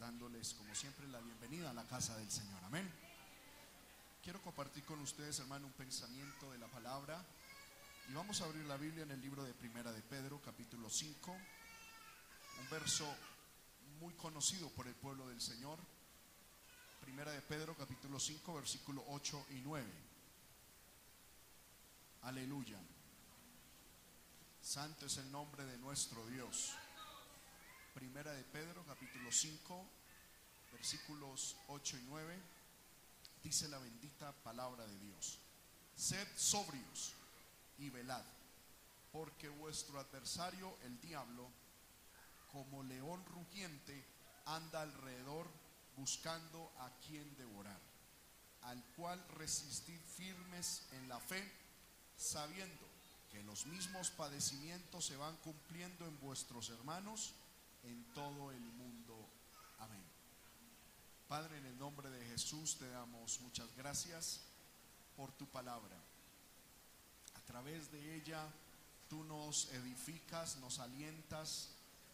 Dándoles como siempre la bienvenida a la casa del Señor. Amén. Quiero compartir con ustedes, hermano, un pensamiento de la palabra. Y vamos a abrir la Biblia en el libro de Primera de Pedro, capítulo 5, un verso muy conocido por el pueblo del Señor. Primera de Pedro, capítulo 5, versículo 8 y 9. Aleluya. Santo es el nombre de nuestro Dios. Primera de Pedro, capítulo 5, versículos 8 y 9, dice la bendita palabra de Dios. Sed sobrios y velad, porque vuestro adversario, el diablo, como león rugiente, anda alrededor buscando a quien devorar, al cual resistid firmes en la fe, sabiendo que los mismos padecimientos se van cumpliendo en vuestros hermanos en todo el mundo. Amén. Padre, en el nombre de Jesús te damos muchas gracias por tu palabra. A través de ella tú nos edificas, nos alientas.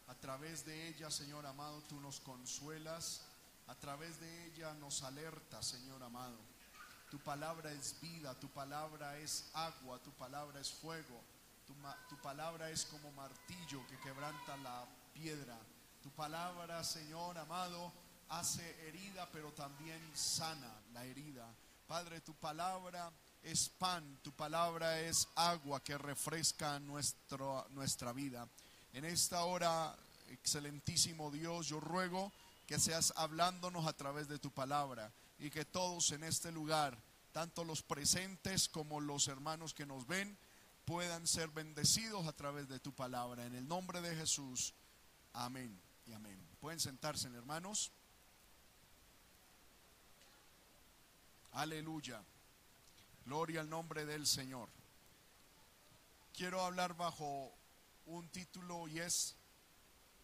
A través de ella, Señor amado, tú nos consuelas. A través de ella nos alertas, Señor amado. Tu palabra es vida, tu palabra es agua, tu palabra es fuego. Tu, tu palabra es como martillo que quebranta la piedra. Tu palabra, Señor amado, hace herida, pero también sana la herida. Padre, tu palabra es pan, tu palabra es agua que refresca nuestro, nuestra vida. En esta hora, excelentísimo Dios, yo ruego que seas hablándonos a través de tu palabra y que todos en este lugar, tanto los presentes como los hermanos que nos ven, puedan ser bendecidos a través de tu palabra. En el nombre de Jesús. Amén y amén. Pueden sentarse, hermanos. Aleluya. Gloria al nombre del Señor. Quiero hablar bajo un título y es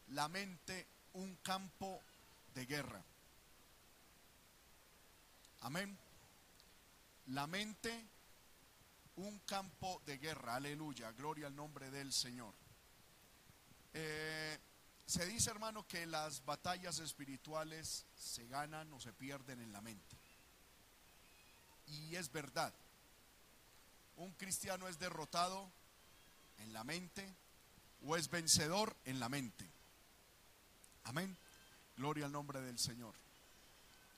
La mente, un campo de guerra. Amén. La mente, un campo de guerra. Aleluya. Gloria al nombre del Señor. Eh, se dice, hermano, que las batallas espirituales se ganan o se pierden en la mente. Y es verdad. Un cristiano es derrotado en la mente o es vencedor en la mente. Amén. Gloria al nombre del Señor.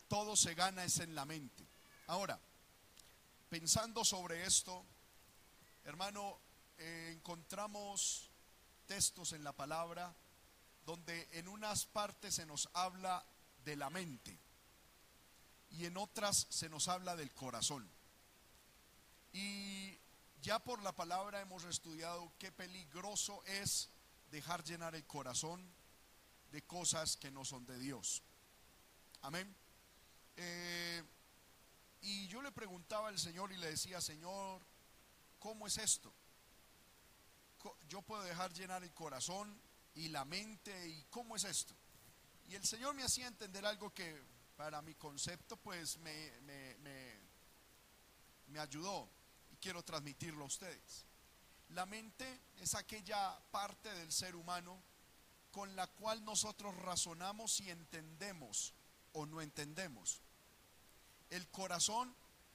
Todo se gana es en la mente. Ahora, pensando sobre esto, hermano, eh, encontramos textos en la palabra donde en unas partes se nos habla de la mente y en otras se nos habla del corazón. Y ya por la palabra hemos estudiado qué peligroso es dejar llenar el corazón de cosas que no son de Dios. Amén. Eh, y yo le preguntaba al Señor y le decía, Señor, ¿cómo es esto? Yo puedo dejar llenar el corazón y la mente y cómo es esto. Y el Señor me hacía entender algo que para mi concepto pues me, me, me, ayudó y quiero transmitirlo a ustedes. La mente es aquella parte del ser humano con la cual nosotros razonamos y entendemos o no entendemos. El corazón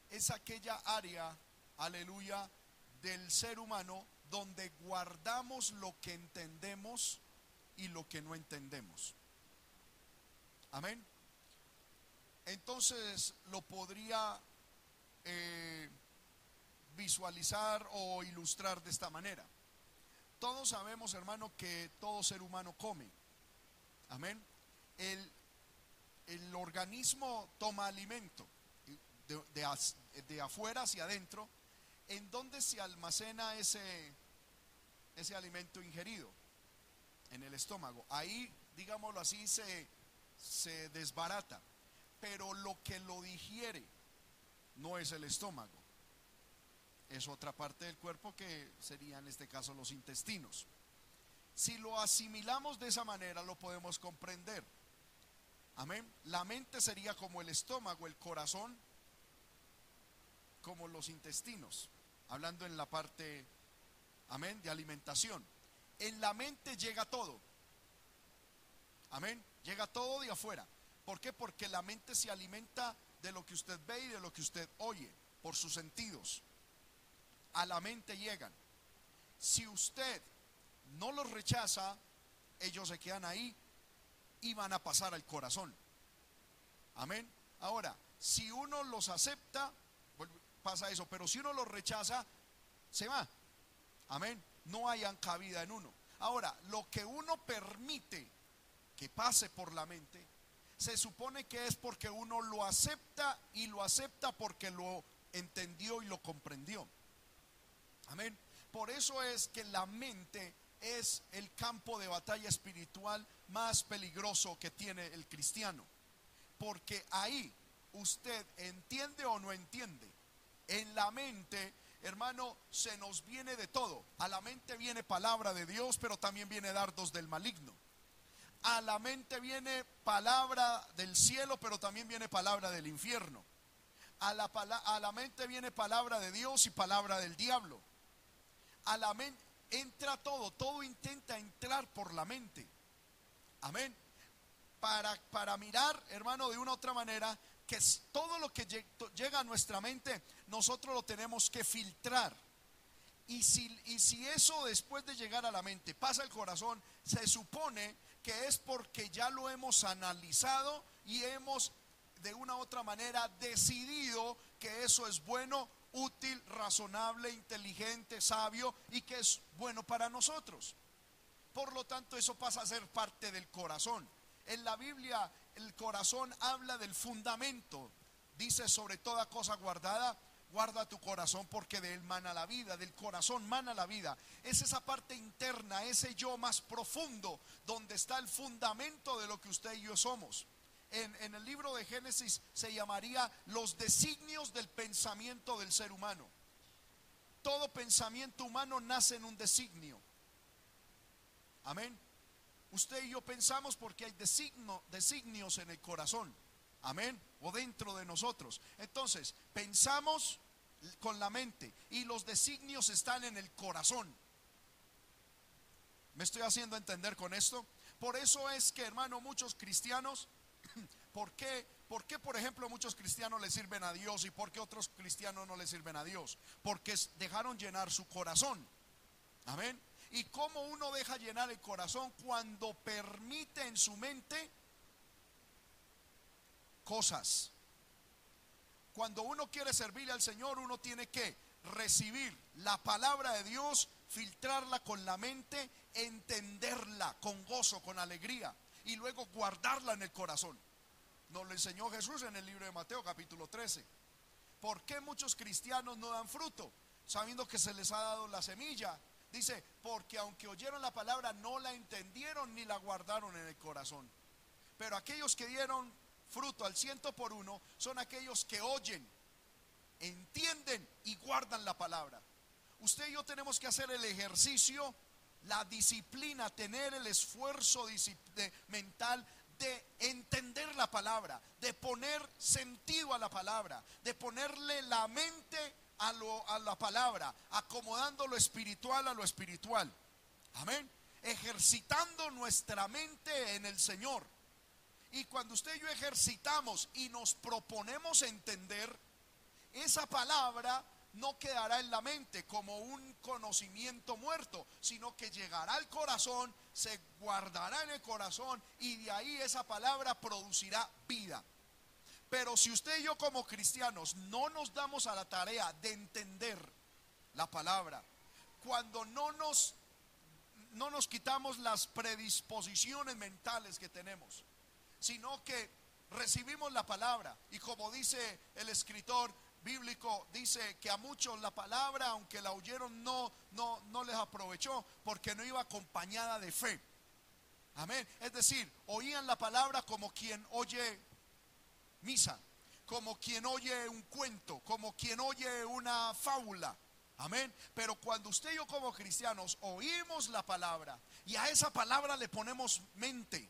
es aquella área, aleluya, del ser humano donde guardamos lo que entendemos y lo que no entendemos. Amén. Entonces lo podría eh, visualizar o ilustrar de esta manera. Todos sabemos, hermano, que todo ser humano come. Amén. El, el organismo toma alimento de, de, afuera hacia adentro. ¿En dónde se almacena ese, ese alimento ingerido? En el estómago. Ahí, digámoslo así, se, se desbarata. Pero lo que lo digiere no es el estómago. Es otra parte del cuerpo que sería en este caso los intestinos. Si lo asimilamos de esa manera, lo podemos comprender. Amén. La mente sería como el estómago, el corazón, como los intestinos. Hablando en la parte, amén, de alimentación. En la mente llega todo. Amén. Llega todo de afuera. ¿Por qué? Porque la mente se alimenta de lo que usted ve y de lo que usted oye, por sus sentidos. A la mente llegan. Si usted no los rechaza, ellos se quedan ahí y van a pasar al corazón. Amén. Ahora, si uno los acepta, pasa eso, pero si uno los rechaza, se va. Amén. No hayan cabida en uno. Ahora, lo que uno permite que pase por la mente, se supone que es porque uno lo acepta y lo acepta porque lo entendió y lo comprendió. Amén. Por eso es que la mente es el campo de batalla espiritual más peligroso que tiene el cristiano. Porque ahí usted entiende o no entiende. En la mente, hermano, se nos viene de todo. A la mente viene palabra de Dios, pero también viene dardos del maligno. A la mente viene palabra del cielo, pero también viene palabra del infierno. A la, a la mente viene palabra de Dios y palabra del diablo. A la mente entra todo, todo intenta entrar por la mente. Amén. Para, para mirar, hermano, de una u otra manera, que todo lo que llega a nuestra mente, nosotros lo tenemos que filtrar. Y si, y si eso después de llegar a la mente pasa al corazón, se supone que es porque ya lo hemos analizado y hemos de una u otra manera decidido que eso es bueno útil, razonable, inteligente, sabio y que es bueno para nosotros. Por lo tanto, eso pasa a ser parte del corazón. En la Biblia el corazón habla del fundamento. Dice sobre toda cosa guardada, guarda tu corazón porque de él mana la vida, del corazón mana la vida. Es esa parte interna, ese yo más profundo, donde está el fundamento de lo que usted y yo somos en, el libro de Génesis se llamaría los designios del pensamiento del ser humano. Todo pensamiento humano nace en un designio. Amén. Usted y yo pensamos porque hay designo, designios en el corazón. Amén. O dentro de nosotros. Entonces, pensamos con la mente y los designios están en el corazón. ¿Me estoy haciendo entender con esto? Por eso es que, hermano, muchos cristianos ¿Por qué? ¿Por qué, por ejemplo, muchos cristianos le sirven a Dios y por qué otros cristianos no le sirven a Dios? Porque dejaron llenar su corazón. Amén. ¿Y cómo uno deja llenar el corazón cuando permite en su mente cosas? Cuando uno quiere servirle al Señor, uno tiene que recibir la palabra de Dios, filtrarla con la mente, entenderla con gozo, con alegría y luego guardarla en el corazón. Nos lo enseñó Jesús en el libro de Mateo capítulo 13. ¿Por qué muchos cristianos no dan fruto? Sabiendo que se les ha dado la semilla. Dice, porque aunque oyeron la palabra, no la entendieron ni la guardaron en el corazón. Pero aquellos que dieron fruto al ciento por uno son aquellos que oyen, entienden y guardan la palabra. Usted y yo tenemos que hacer el ejercicio la disciplina, tener el esfuerzo mental de entender la palabra, de poner sentido a la palabra, de ponerle la mente a, lo, a la palabra, acomodando lo espiritual a lo espiritual. Amén. Ejercitando nuestra mente en el Señor. Y cuando usted y yo ejercitamos y nos proponemos entender, esa palabra no quedará en la mente como un conocimiento muerto, sino que llegará al corazón, se guardará en el corazón y de ahí esa palabra producirá vida. Pero si usted y yo como cristianos no nos damos a la tarea de entender la palabra, cuando no nos no nos quitamos las predisposiciones mentales que tenemos, sino que recibimos la palabra y como dice el escritor, bíblico dice que a muchos la palabra, aunque la oyeron, no, no, no les aprovechó porque no iba acompañada de fe. Amén. Es decir, oían la palabra como quien oye misa, como quien oye un cuento, como quien oye una fábula. Amén. Pero cuando usted y yo como cristianos oímos la palabra y a esa palabra le ponemos mente.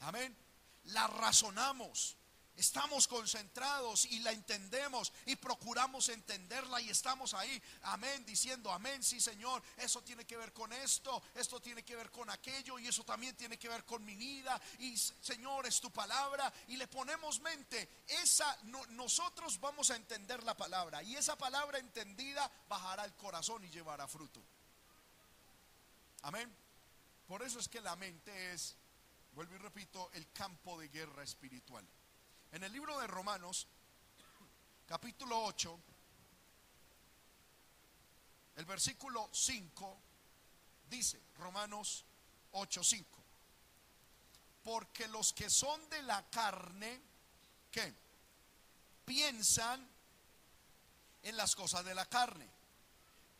Amén. La razonamos estamos concentrados y la entendemos y procuramos entenderla y estamos ahí, amén, diciendo, amén, sí Señor, eso tiene que ver con esto, esto tiene que ver con aquello y eso también tiene que ver con mi vida y Señor es tu palabra y le ponemos mente, esa nosotros vamos a entender la palabra y esa palabra entendida bajará al corazón y llevará fruto. Amén. Por eso es que la mente es, vuelvo y repito, el campo de guerra espiritual. En el libro de Romanos, capítulo 8, el versículo 5 dice, Romanos 8, 5, porque los que son de la carne, ¿qué? Piensan en las cosas de la carne,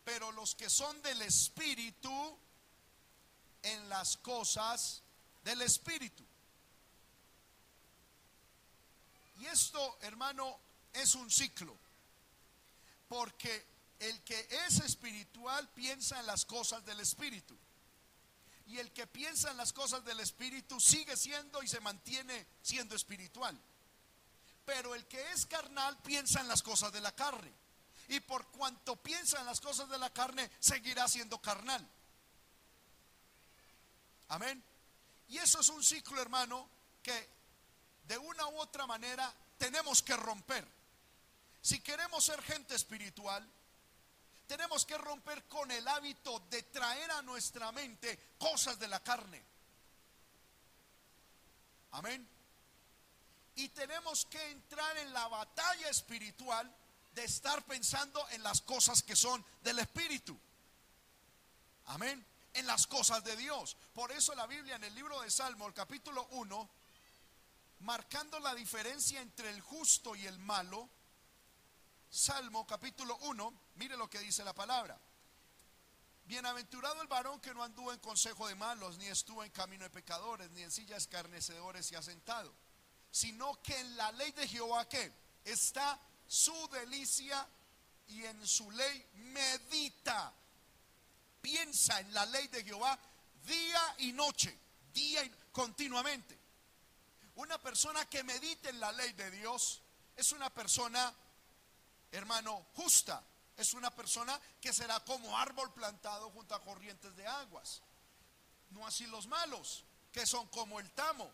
pero los que son del espíritu, en las cosas del espíritu. Y esto, hermano, es un ciclo. Porque el que es espiritual piensa en las cosas del espíritu. Y el que piensa en las cosas del espíritu sigue siendo y se mantiene siendo espiritual. Pero el que es carnal piensa en las cosas de la carne. Y por cuanto piensa en las cosas de la carne, seguirá siendo carnal. Amén. Y eso es un ciclo, hermano, que de una u otra manera tenemos que romper. Si queremos ser gente espiritual, tenemos que romper con el hábito de traer a nuestra mente cosas de la carne. Amén. Y tenemos que entrar en la batalla espiritual de estar pensando en las cosas que son del Espíritu. Amén. En las cosas de Dios. Por eso la Biblia en el libro de Salmo, el capítulo 1, marcando la diferencia entre el justo y el malo, Salmo capítulo 1, mire lo que dice la palabra. Bienaventurado el varón que no anduvo en consejo de malos, ni estuvo en camino de pecadores, ni en sillas escarnecedores y ha sino que en la ley de Jehová que está su delicia y en su ley medita. Piensa en la ley de Jehová día y noche, día y continuamente. Una persona que medite en la ley de Dios es una persona, hermano, justa. Es una persona que será como árbol plantado junto a corrientes de aguas. No así los malos, que son como el tamo.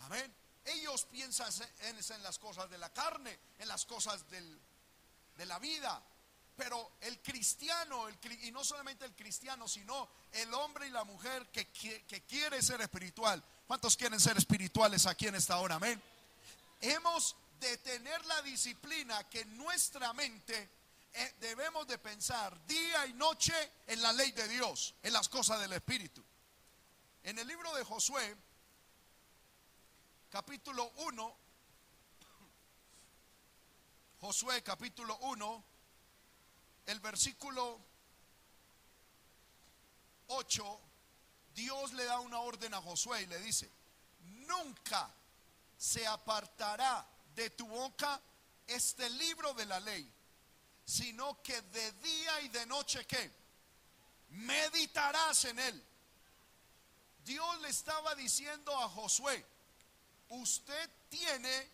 Amén. Ellos piensan en, las cosas de la carne, en las cosas de la vida. Pero el cristiano, y no solamente el cristiano, sino el hombre y la mujer que, que quiere ser espiritual, ¿Cuántos quieren ser espirituales aquí en esta hora? Amén. Hemos de tener la disciplina que nuestra mente eh, debemos de pensar día y noche en la ley de Dios, en las cosas del Espíritu. En el libro de Josué, capítulo 1, Josué capítulo 1, el versículo 8 Dios le da una orden a Josué y le dice, nunca se apartará de tu boca este libro de la ley, sino que de día y de noche que meditarás en él. Dios le estaba diciendo a Josué, usted tiene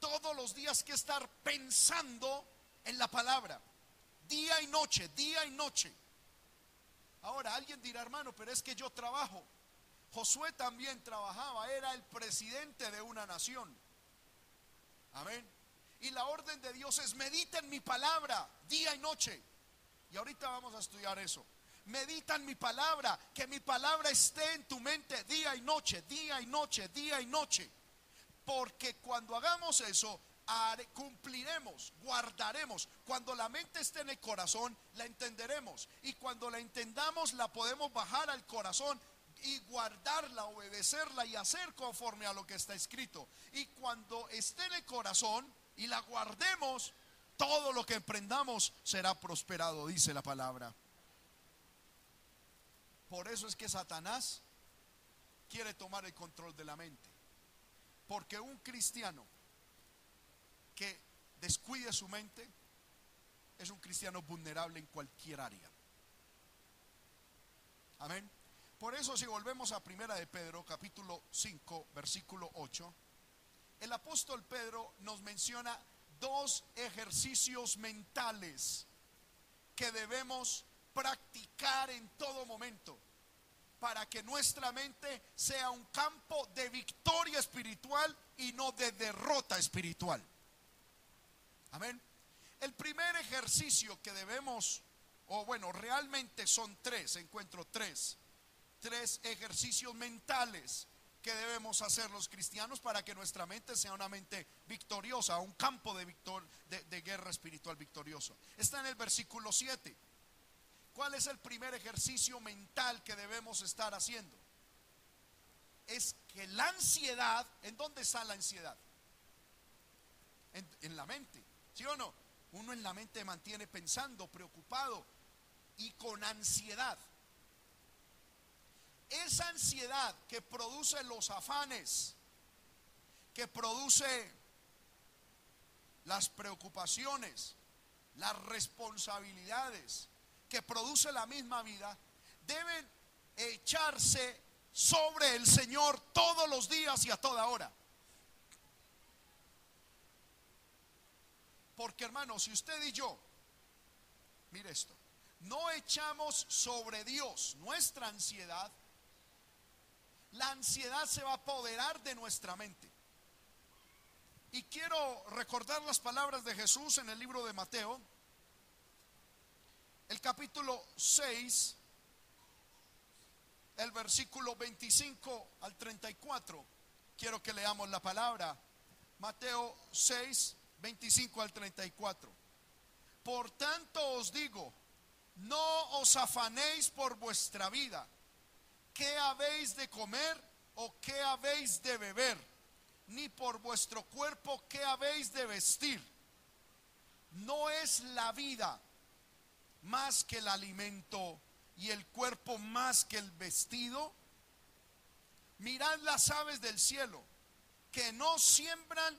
todos los días que estar pensando en la palabra, día y noche, día y noche. Ahora, alguien dirá, hermano, pero es que yo trabajo. Josué también trabajaba, era el presidente de una nación. Amén. Y la orden de Dios es, medita en mi palabra día y noche. Y ahorita vamos a estudiar eso. Medita en mi palabra, que mi palabra esté en tu mente día y noche, día y noche, día y noche. Porque cuando hagamos eso, cumpliremos, guardaremos. Cuando la mente esté en el corazón, la entenderemos. Y cuando la entendamos, la podemos bajar al corazón y guardarla, obedecerla y hacer conforme a lo que está escrito. Y cuando esté en el corazón y la guardemos, todo lo que emprendamos será prosperado, dice la palabra. Por eso es que Satanás quiere tomar el control de la mente. Porque un cristiano que descuide su mente es un cristiano vulnerable en cualquier área. Amén. Por eso si volvemos a Primera de Pedro, capítulo 5, versículo 8, el apóstol Pedro nos menciona dos ejercicios mentales que debemos practicar en todo momento para que nuestra mente sea un campo de victoria espiritual y no de derrota espiritual. Amén. El primer ejercicio que debemos, o bueno, realmente son tres, encuentro tres, tres ejercicios mentales que debemos hacer los cristianos para que nuestra mente sea una mente victoriosa, un campo de, victor, de, guerra espiritual victorioso. Está en el versículo 7. ¿Cuál es el primer ejercicio mental que debemos estar haciendo? Es que la ansiedad, ¿en dónde está la ansiedad? En la mente, ¿sí o no? Uno en la mente mantiene pensando, preocupado y con ansiedad. Esa ansiedad que produce los afanes, que produce las preocupaciones, las responsabilidades, que produce la misma vida, deben echarse sobre el Señor todos los días y a toda hora. Porque hermano, si usted y yo, mire esto, no echamos sobre Dios nuestra ansiedad, la ansiedad se va a apoderar de nuestra mente. Y quiero recordar las palabras de Jesús en el libro de Mateo, el capítulo 6, el versículo 25 al 34. Quiero que leamos la palabra. Mateo 6, 25 al 34. Por tanto os digo, no os afanéis por vuestra vida, qué habéis de comer o qué habéis de beber, ni por vuestro cuerpo qué habéis de vestir. No es la vida más que el alimento y el cuerpo más que el vestido? Mirad las aves del cielo, que no siembran,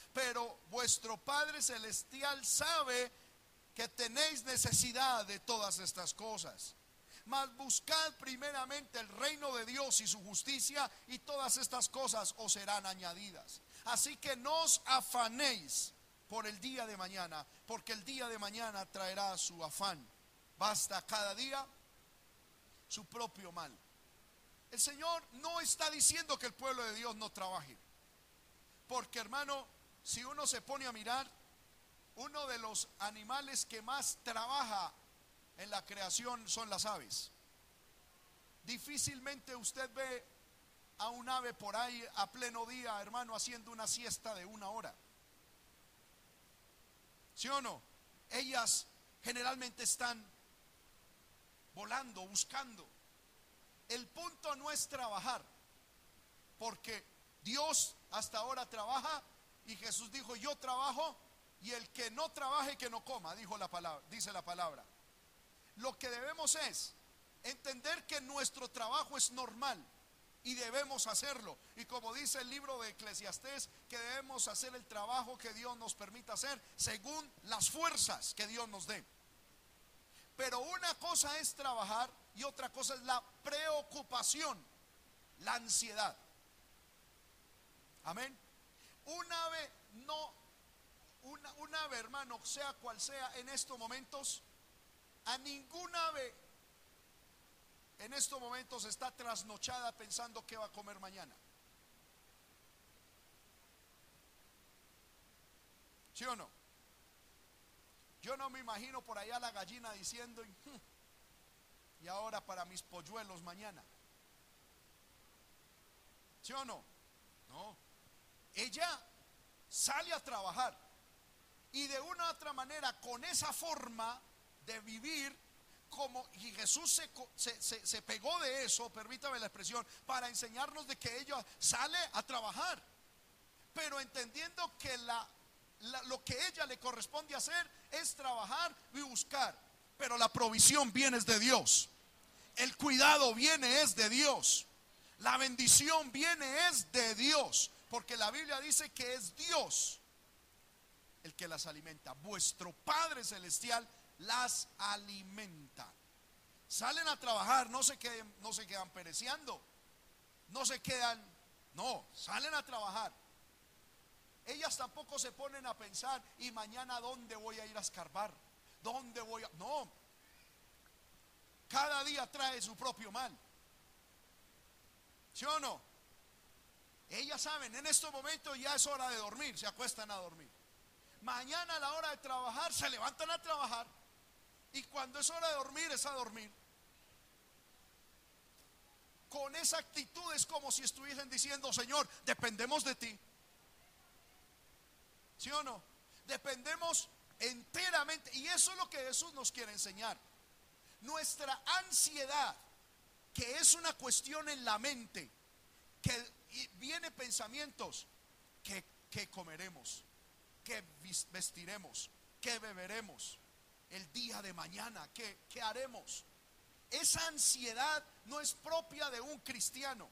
pero vuestro Padre Celestial sabe que tenéis necesidad de todas estas cosas. Mas buscad primeramente el reino de Dios y su justicia y todas estas cosas os serán añadidas. Así que no os afanéis por el día de mañana, porque el día de mañana traerá su afán. Basta cada día su propio mal. El Señor no está diciendo que el pueblo de Dios no trabaje. Porque hermano, si uno se pone a mirar, uno de los animales que más trabaja en la creación son las aves. Difícilmente usted ve a un ave por ahí a pleno día, hermano, haciendo una siesta de una hora. ¿Sí o no? Ellas generalmente están volando, buscando. El punto no es trabajar, porque Dios hasta ahora trabaja y Jesús dijo, yo trabajo y el que no trabaje que no coma, dijo la palabra, dice la palabra. Lo que debemos es entender que nuestro trabajo es normal y debemos hacerlo. Y como dice el libro de Eclesiastés, que debemos hacer el trabajo que Dios nos permita hacer según las fuerzas que Dios nos dé. Pero una cosa es trabajar y otra cosa es la preocupación, la ansiedad. Amén. Un ave no, una, un ave hermano, sea cual sea en estos momentos, a ningún ave en estos momentos está trasnochada pensando qué va a comer mañana. ¿Sí o no? Yo no me imagino por allá la gallina diciendo, "Hmm, y ahora para mis polluelos mañana. ¿Sí o no? No. Ella sale a trabajar y de una u otra manera con esa forma de vivir como y Jesús se, se- se- se pegó de eso, permítame la expresión, para enseñarnos de que ella sale a trabajar, pero entendiendo que la- lo que ella le corresponde hacer es trabajar y buscar, pero la provisión viene es de Dios, el cuidado viene es de Dios, la bendición viene es de Dios, porque la Biblia dice que es Dios el que las alimenta. Vuestro Padre Celestial las alimenta. Salen a trabajar, no se queden, no se quedan pereciendo, no se quedan, no, salen a trabajar. Ellas tampoco se ponen a pensar, y mañana dónde voy a ir a escarbar, dónde voy a. No, cada día trae su propio mal. ¿Sí o no? Ellas saben, en estos momentos ya es hora de dormir, se acuestan a dormir. Mañana a la hora de trabajar se levantan a trabajar. Y cuando es hora de dormir, es a dormir. Con esa actitud es como si estuviesen diciendo, Señor, dependemos de ti. ¿Sí o no? Dependemos enteramente. Y eso es lo que Jesús nos quiere enseñar. Nuestra ansiedad, que es una cuestión en la mente, que y viene pensamientos, que, que comeremos, que vestiremos, que beberemos, el día de mañana, que, que haremos. Esa ansiedad no es propia de un cristiano,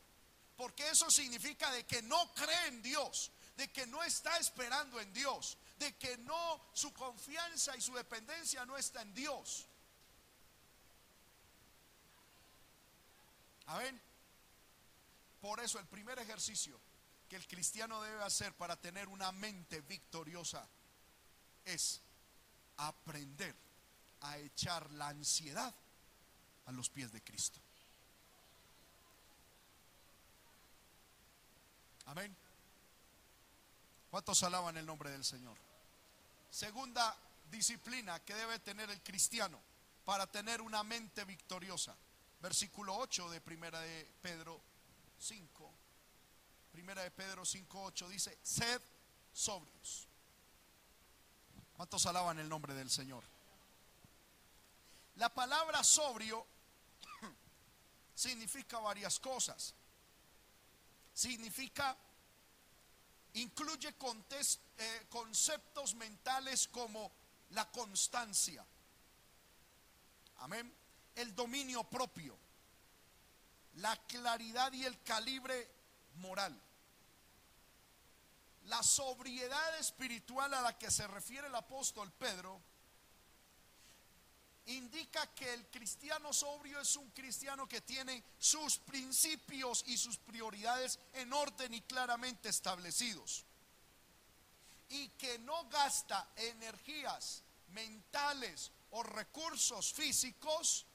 porque eso significa de que no cree en Dios, de que no está esperando en Dios, de que no su confianza y su dependencia no está en Dios. Amén. Por eso el primer ejercicio que el cristiano debe hacer para tener una mente victoriosa es aprender a echar la ansiedad a los pies de Cristo. Amén. ¿Cuántos alaban el nombre del Señor? Segunda disciplina que debe tener el cristiano para tener una mente victoriosa. Versículo 8 de Primera de Pedro 5. Primera de Pedro 5, 8 dice, sed sobrios. ¿Cuántos alaban el nombre del Señor? La palabra sobrio significa varias cosas. Significa, incluye eh, conceptos mentales como la constancia. Amén. El dominio propio. La claridad y el calibre moral. La sobriedad espiritual a la que se refiere el apóstol Pedro indica que el cristiano sobrio es un cristiano que tiene sus principios y sus prioridades en orden y claramente establecidos. Y que no gasta energías mentales o recursos físicos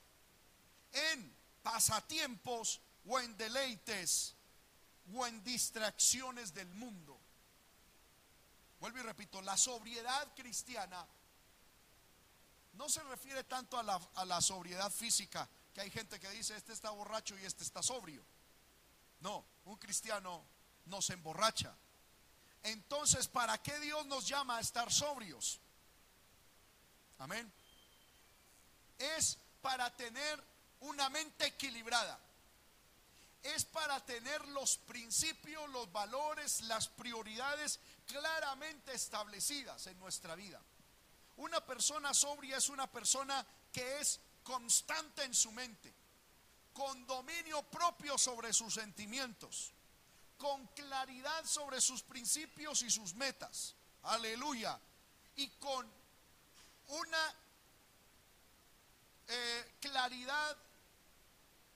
en pasatiempos o en deleites o en distracciones del mundo. Vuelvo y repito, la sobriedad cristiana no se refiere tanto a la, a la sobriedad física, que hay gente que dice, este está borracho y este está sobrio. No, un cristiano no se emborracha. Entonces, ¿para qué Dios nos llama a estar sobrios? Amén. Es para tener una mente equilibrada. Es para tener los principios, los valores, las prioridades claramente establecidas en nuestra vida. Una persona sobria es una persona que es constante en su mente, con dominio propio sobre sus sentimientos, con claridad sobre sus principios y sus metas. Aleluya. Y con una eh, claridad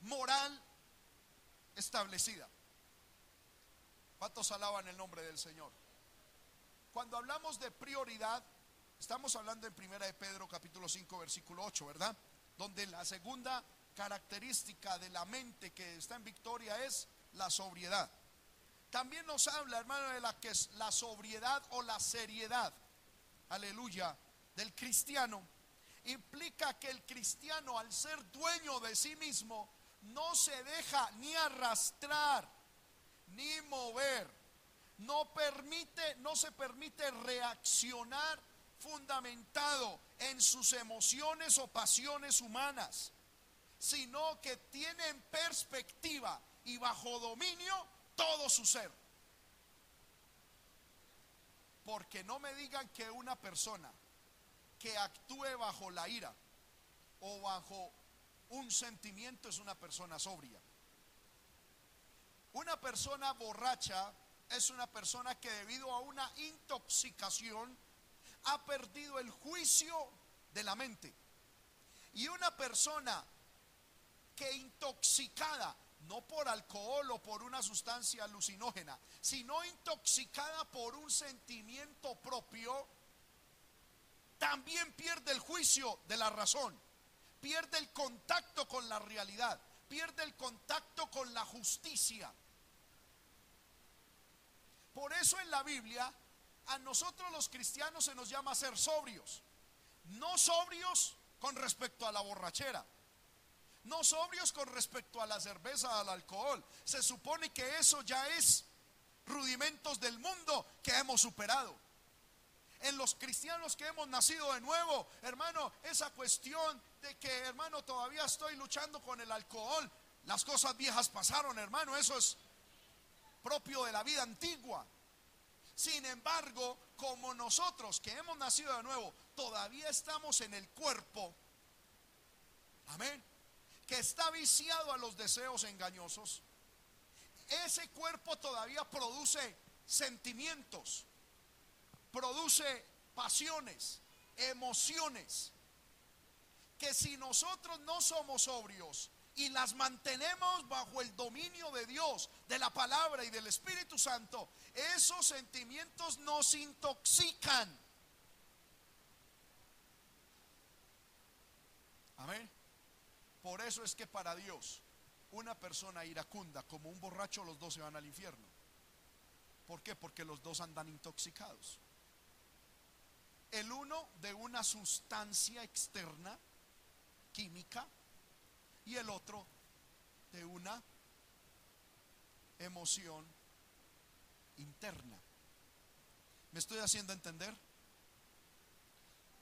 moral establecida. ¿Cuántos alaban el nombre del Señor? Cuando hablamos de prioridad, estamos hablando en Primera de Pedro capítulo 5 versículo 8, ¿verdad? Donde la segunda característica de la mente que está en victoria es la sobriedad. También nos habla, hermano, de la que es la sobriedad o la seriedad. Aleluya. del cristiano implica que el cristiano al ser dueño de sí mismo no se deja ni arrastrar ni mover, no permite, no se permite reaccionar fundamentado en sus emociones o pasiones humanas, sino que tiene en perspectiva y bajo dominio todo su ser. Porque no me digan que una persona que actúe bajo la ira o bajo un sentimiento es una persona sobria. Una persona borracha es una persona que debido a una intoxicación ha perdido el juicio de la mente. Y una persona que intoxicada, no por alcohol o por una sustancia alucinógena, sino intoxicada por un sentimiento propio, también pierde el juicio de la razón, pierde el contacto con la realidad, pierde el contacto con la justicia. Por eso en la Biblia a nosotros los cristianos se nos llama ser sobrios. No sobrios con respecto a la borrachera. No sobrios con respecto a la cerveza, al alcohol. Se supone que eso ya es rudimentos del mundo que hemos superado. En los cristianos que hemos nacido de nuevo, hermano, esa cuestión de que, hermano, todavía estoy luchando con el alcohol. Las cosas viejas pasaron, hermano. Eso es propio de la vida antigua. Sin embargo, como nosotros que hemos nacido de nuevo, todavía estamos en el cuerpo, amén, que está viciado a los deseos engañosos, ese cuerpo todavía produce sentimientos, produce pasiones, emociones, que si nosotros no somos sobrios y las mantenemos bajo el dominio de Dios, de la palabra y del Espíritu Santo, esos sentimientos nos intoxican. Amén. Por eso es que para Dios, una persona iracunda como un borracho, los dos se van al infierno. ¿Por qué? Porque los dos andan intoxicados. El uno de una sustancia externa, química, y el otro de una emoción interna. ¿Me estoy haciendo entender?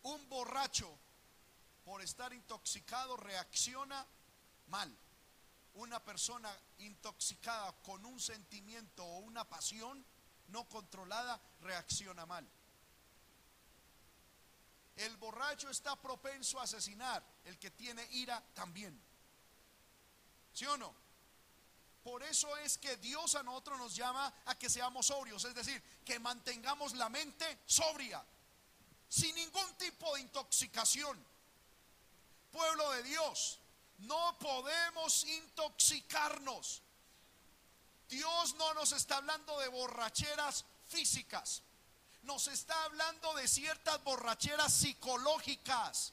Un borracho por estar intoxicado reacciona mal. Una persona intoxicada con un sentimiento o una pasión no controlada reacciona mal. El borracho está propenso a asesinar, el que tiene ira también. ¿Sí o no? Por eso es que Dios a nosotros nos llama a que seamos sobrios, es decir, que mantengamos la mente sobria, sin ningún tipo de intoxicación. Pueblo de Dios, no podemos intoxicarnos. Dios no nos está hablando de borracheras físicas, nos está hablando de ciertas borracheras psicológicas,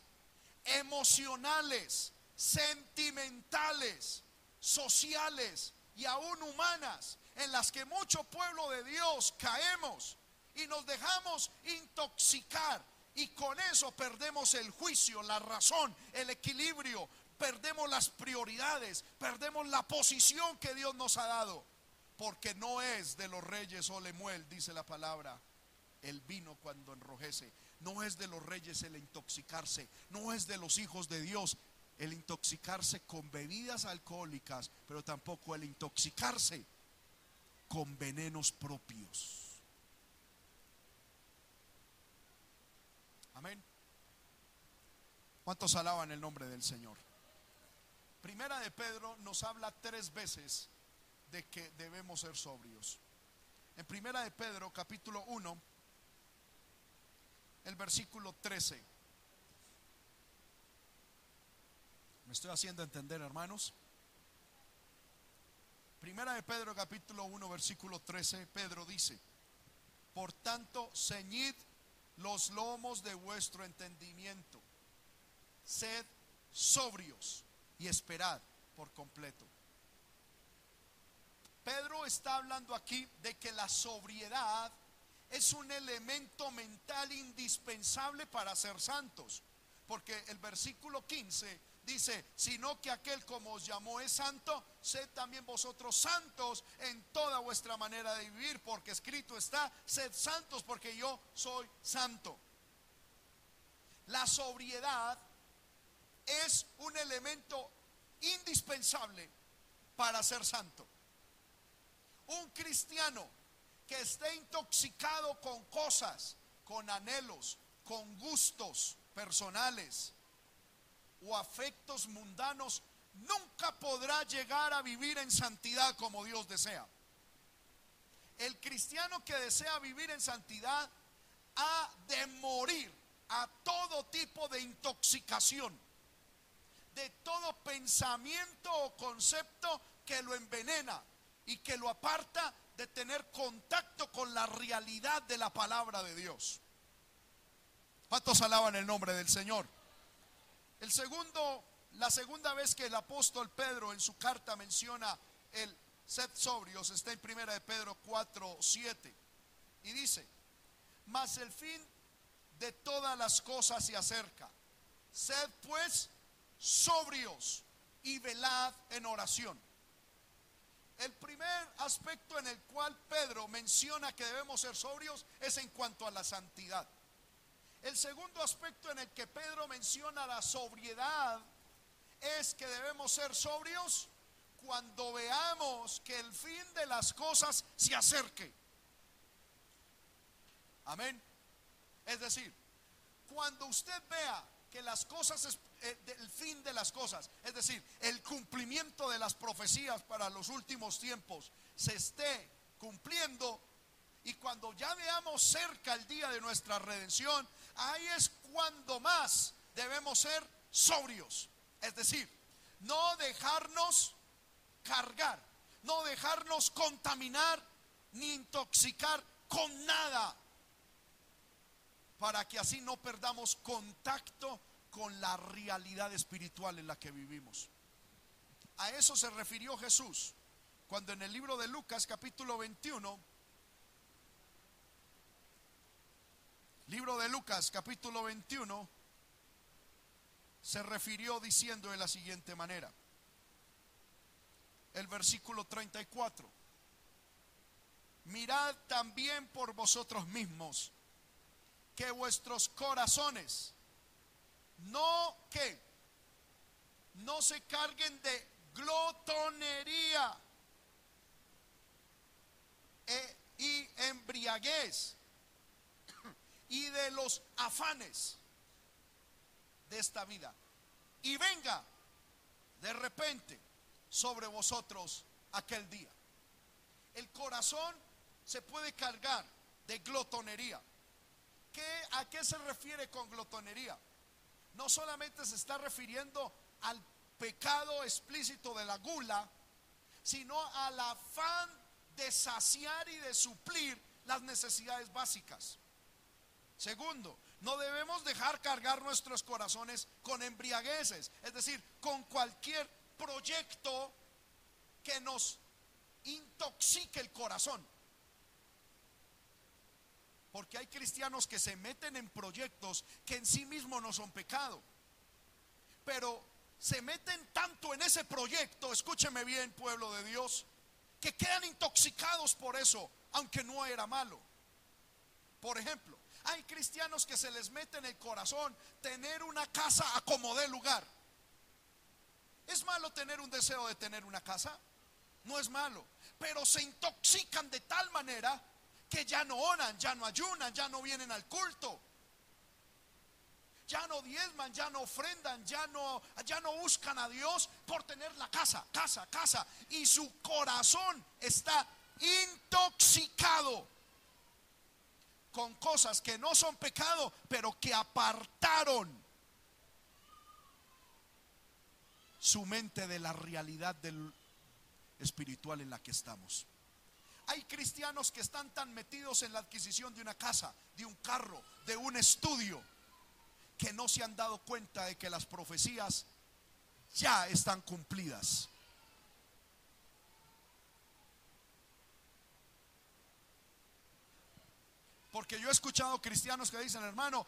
emocionales, sentimentales sociales y aún humanas en las que mucho pueblo de Dios caemos y nos dejamos intoxicar. Y con eso perdemos el juicio, la razón, el equilibrio, perdemos las prioridades, perdemos la posición que Dios nos ha dado, porque no es de los reyes o lemuel, dice la palabra, el vino cuando enrojece, no es de los reyes el intoxicarse, no es de los hijos de Dios el intoxicarse con bebidas alcohólicas, pero tampoco el intoxicarse con venenos propios. Amén. ¿Cuántos alaban el nombre del Señor? Primera de Pedro nos habla tres veces de que debemos ser sobrios. En Primera de Pedro, capítulo 1, el versículo 13. ¿Me estoy haciendo entender, hermanos? Primera de Pedro capítulo 1 versículo 13, Pedro dice, por tanto, ceñid los lomos de vuestro entendimiento, sed sobrios y esperad por completo. Pedro está hablando aquí de que la sobriedad es un elemento mental indispensable para ser santos. Porque el versículo 15 dice, sino que aquel como os llamó es santo, sed también vosotros santos en toda vuestra manera de vivir, porque escrito está, sed santos porque yo soy santo. La sobriedad es un elemento indispensable para ser santo. Un cristiano que esté intoxicado con cosas, con anhelos, con gustos personales o afectos mundanos, nunca podrá llegar a vivir en santidad como Dios desea. El cristiano que desea vivir en santidad ha de morir a todo tipo de intoxicación, de todo pensamiento o concepto que lo envenena y que lo aparta de tener contacto con la realidad de la palabra de Dios. ¿Cuántos alaban el nombre del Señor? El segundo, la segunda vez que el apóstol Pedro en su carta menciona el sed sobrios está en primera de Pedro 4, 7 y dice, mas el fin de todas las cosas se acerca. Sed pues sobrios y velad en oración. El primer aspecto en el cual Pedro menciona que debemos ser sobrios es en cuanto a la santidad. El segundo aspecto en el que Pedro menciona la sobriedad es que debemos ser sobrios cuando veamos que el fin de las cosas se acerque. Amén. Es decir, cuando usted vea que las cosas, eh, el fin de las cosas, es decir, el cumplimiento de las profecías para los últimos tiempos se esté cumpliendo y cuando ya veamos cerca el día de nuestra redención, ahí es cuando más debemos ser sobrios. Es decir, no dejarnos cargar, no dejarnos contaminar ni intoxicar con nada para que así no perdamos contacto con la realidad espiritual en la que vivimos. A eso se refirió Jesús cuando en el libro de Lucas capítulo 21, libro de Lucas capítulo 21, se refirió diciendo de la siguiente manera, el versículo 34, mirad también por vosotros mismos que vuestros corazones no que no se carguen de glotonería e, y embriaguez y de los afanes de esta vida. Y venga de repente sobre vosotros aquel día. El corazón se puede cargar de glotonería ¿A qué se refiere con glotonería? No solamente se está refiriendo al pecado explícito de la gula, sino al afán de saciar y de suplir las necesidades básicas. Segundo, no debemos dejar cargar nuestros corazones con embriagueces, es decir, con cualquier proyecto que nos intoxique el corazón. Porque hay cristianos que se meten en proyectos que en sí mismos no son pecado. Pero se meten tanto en ese proyecto, escúcheme bien pueblo de Dios, que quedan intoxicados por eso, aunque no era malo. Por ejemplo, hay cristianos que se les mete en el corazón tener una casa a como dé lugar. ¿Es malo tener un deseo de tener una casa? No es malo, pero se intoxican de tal manera que ya no oran, ya no ayunan, ya no vienen al culto. Ya no diezman, ya no ofrendan, ya no, ya no buscan a Dios por tener la casa, casa, casa. Y su corazón está intoxicado con cosas que no son pecado, pero que apartaron su mente de la realidad del espiritual en la que estamos. Hay cristianos que están tan metidos en la adquisición de una casa, de un carro, de un estudio, que no se han dado cuenta de que las profecías ya están cumplidas. Porque yo he escuchado cristianos que dicen, hermano,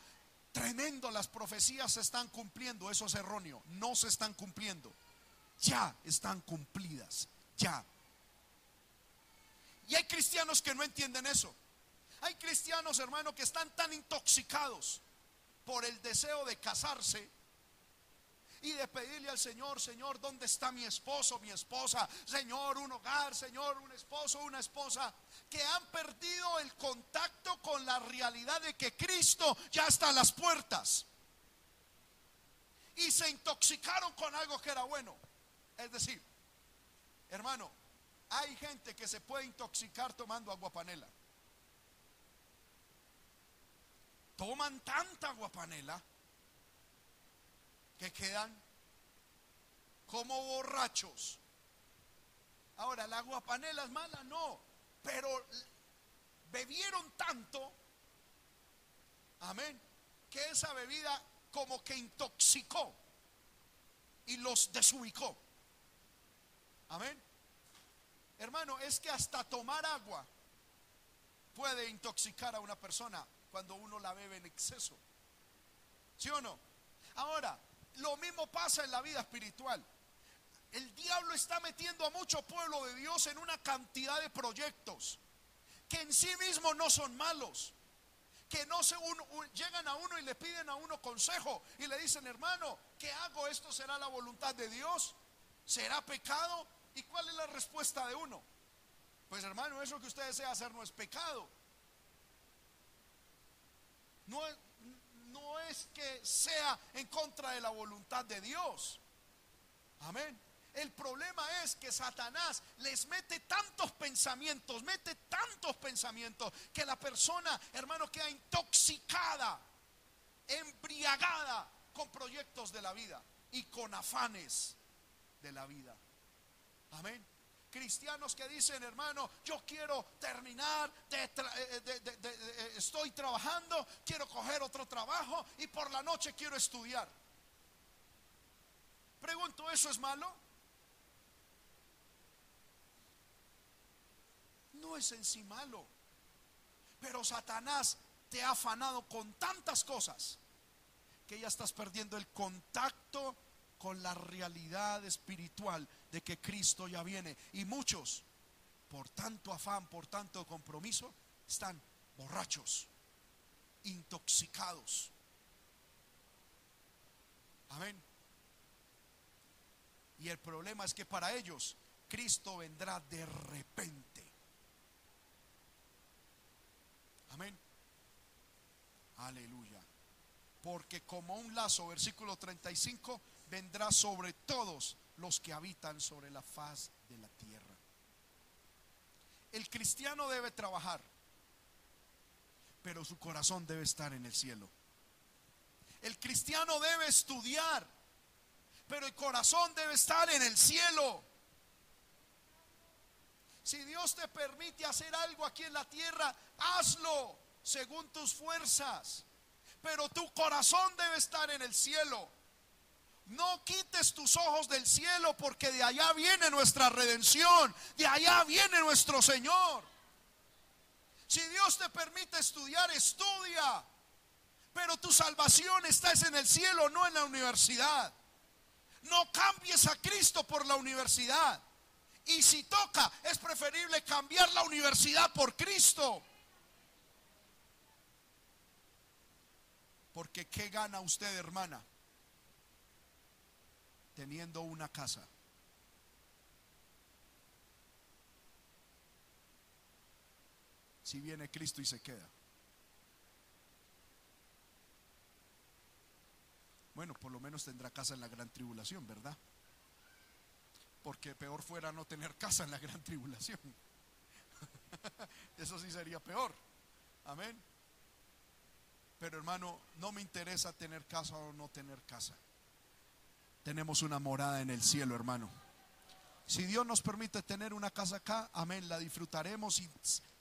tremendo, las profecías se están cumpliendo. Eso es erróneo, no se están cumpliendo. Ya están cumplidas, ya. Y hay cristianos que no entienden eso. Hay cristianos, hermano, que están tan intoxicados por el deseo de casarse y de pedirle al Señor, Señor, ¿dónde está mi esposo, mi esposa? Señor, un hogar, Señor, un esposo, una esposa, que han perdido el contacto con la realidad de que Cristo ya está a las puertas. Y se intoxicaron con algo que era bueno. Es decir, hermano, hay gente que se puede intoxicar tomando agua panela. Toman tanta agua panela que quedan como borrachos. Ahora, ¿la agua panela es mala? No, pero bebieron tanto, amén, que esa bebida como que intoxicó y los desubicó. Amén. Hermano, es que hasta tomar agua puede intoxicar a una persona cuando uno la bebe en exceso. ¿Sí o no? Ahora, lo mismo pasa en la vida espiritual. El diablo está metiendo a mucho pueblo de Dios en una cantidad de proyectos que en sí mismos no son malos. Que no se llegan a uno y le piden a uno consejo y le dicen, hermano, ¿qué hago? ¿Esto será la voluntad de Dios? ¿Será pecado? ¿Y cuál es la respuesta de uno? Pues hermano, eso que usted desea hacer no es pecado. No no es que sea en contra de la voluntad de Dios. Amén. El problema es que Satanás les mete tantos pensamientos, mete tantos pensamientos, que la persona, hermano, queda intoxicada, embriagada con proyectos de la vida y con afanes de la vida. Amén cristianos que dicen, hermano, yo quiero terminar, eh, eh, eh, estoy trabajando, quiero coger otro trabajo y por la noche quiero estudiar. Pregunto, ¿eso es malo? No es en sí malo. Pero Satanás te ha afanado con tantas cosas que ya estás perdiendo el contacto con la realidad espiritual de que Cristo ya viene. Y muchos, por tanto afán, por tanto compromiso, están borrachos, intoxicados. Amén. Y el problema es que para ellos Cristo vendrá de repente. Amén. Aleluya. Porque como un lazo, versículo 35, vendrá sobre todos los que habitan sobre la faz de la tierra. El cristiano debe trabajar, pero su corazón debe estar en el cielo. El cristiano debe estudiar, pero el corazón debe estar en el cielo. Si Dios te permite hacer algo aquí en la tierra, hazlo según tus fuerzas. Pero tu corazón debe estar en el cielo. No quites tus ojos del cielo porque de allá viene nuestra redención, de allá viene nuestro Señor. Si Dios te permite estudiar, estudia. Pero tu salvación está en el cielo, no en la universidad. No cambies a Cristo por la universidad. Y si toca, es preferible cambiar la universidad por Cristo. Porque ¿qué gana usted, hermana? Teniendo una casa. Si viene Cristo y se queda. Bueno, por lo menos tendrá casa en la gran tribulación, ¿verdad? Porque peor fuera no tener casa en la gran tribulación. Eso sí sería peor. Amén. Pero hermano, no me interesa tener casa o no tener casa tenemos una morada en el cielo, hermano. Si Dios nos permite tener una casa acá, amén, la disfrutaremos y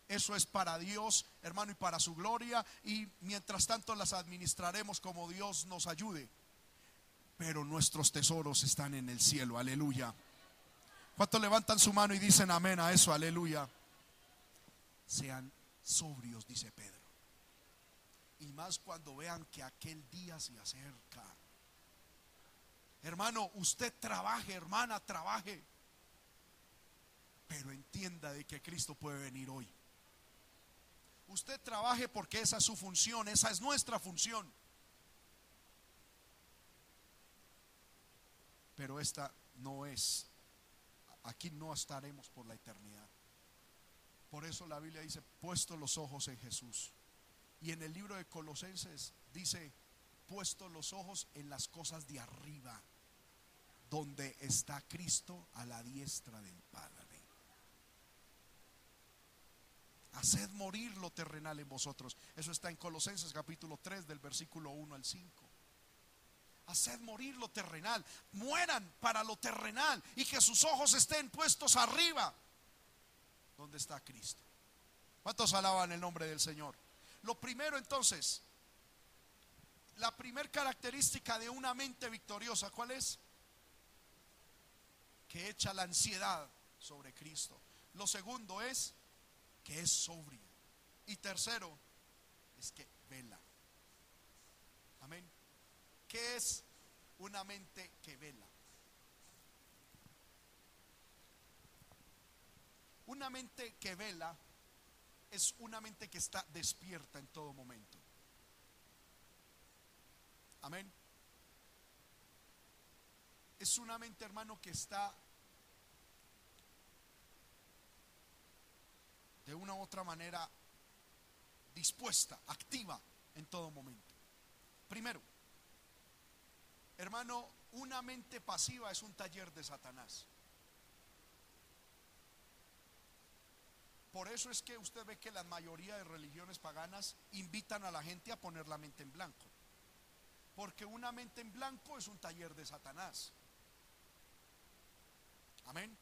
eso es para Dios, hermano, y para su gloria. Y mientras tanto las administraremos como Dios nos ayude. Pero nuestros tesoros están en el cielo, aleluya. ¿Cuántos levantan su mano y dicen amén a eso, aleluya? Sean sobrios, dice Pedro. Y más cuando vean que aquel día se acerca. Hermano, usted trabaje, hermana, trabaje. Pero entienda de que Cristo puede venir hoy. Usted trabaje porque esa es su función, esa es nuestra función. Pero esta no es, aquí no estaremos por la eternidad. Por eso la Biblia dice, puesto los ojos en Jesús. Y en el libro de Colosenses dice, puesto los ojos en las cosas de arriba, donde está Cristo a la diestra del Padre. Haced morir lo terrenal en vosotros. Eso está en Colosenses capítulo 3 del versículo 1 al 5. Haced morir lo terrenal. Mueran para lo terrenal y que sus ojos estén puestos arriba. ¿Dónde está Cristo? ¿Cuántos alaban el nombre del Señor? Lo primero entonces, la primera característica de una mente victoriosa, ¿cuál es? Que echa la ansiedad sobre Cristo. Lo segundo es que es sobria. Y tercero, es que vela. Amén. ¿Qué es una mente que vela? Una mente que vela es una mente que está despierta en todo momento. Amén. Es una mente, hermano, que está de una u otra manera dispuesta, activa en todo momento. Primero, hermano, una mente pasiva es un taller de Satanás. Por eso es que usted ve que la mayoría de religiones paganas invitan a la gente a poner la mente en blanco. Porque una mente en blanco es un taller de Satanás. Amén.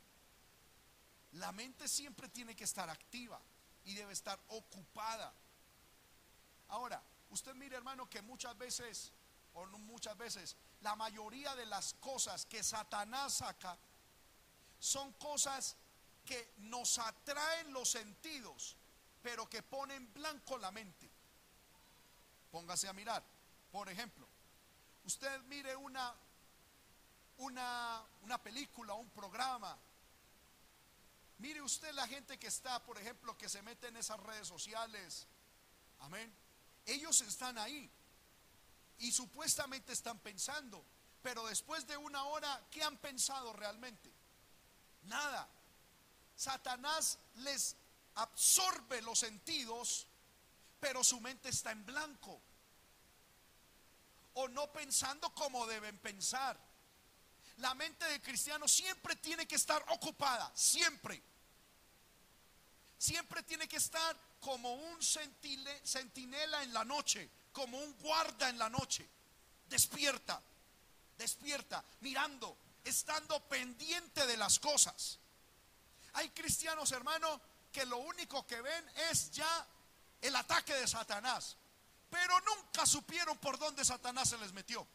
La mente siempre tiene que estar activa y debe estar ocupada. Ahora, usted mire hermano que muchas veces, o no muchas veces, la mayoría de las cosas que Satanás saca son cosas que nos atraen los sentidos, pero que ponen blanco la mente. Póngase a mirar. Por ejemplo, usted mire una, una, una película, un programa, Mire usted la gente que está, por ejemplo, que se mete en esas redes sociales. Amén. Ellos están ahí y supuestamente están pensando, pero después de una hora, ¿qué han pensado realmente? Nada. Satanás les absorbe los sentidos, pero su mente está en blanco. O no pensando como deben pensar. La mente de cristiano siempre tiene que estar ocupada, siempre siempre tiene que estar como un centinela en la noche, como un guarda en la noche. Despierta, despierta, mirando, estando pendiente de las cosas. Hay cristianos, hermano, que lo único que ven es ya el ataque de Satanás, pero nunca supieron por dónde Satanás se les metió.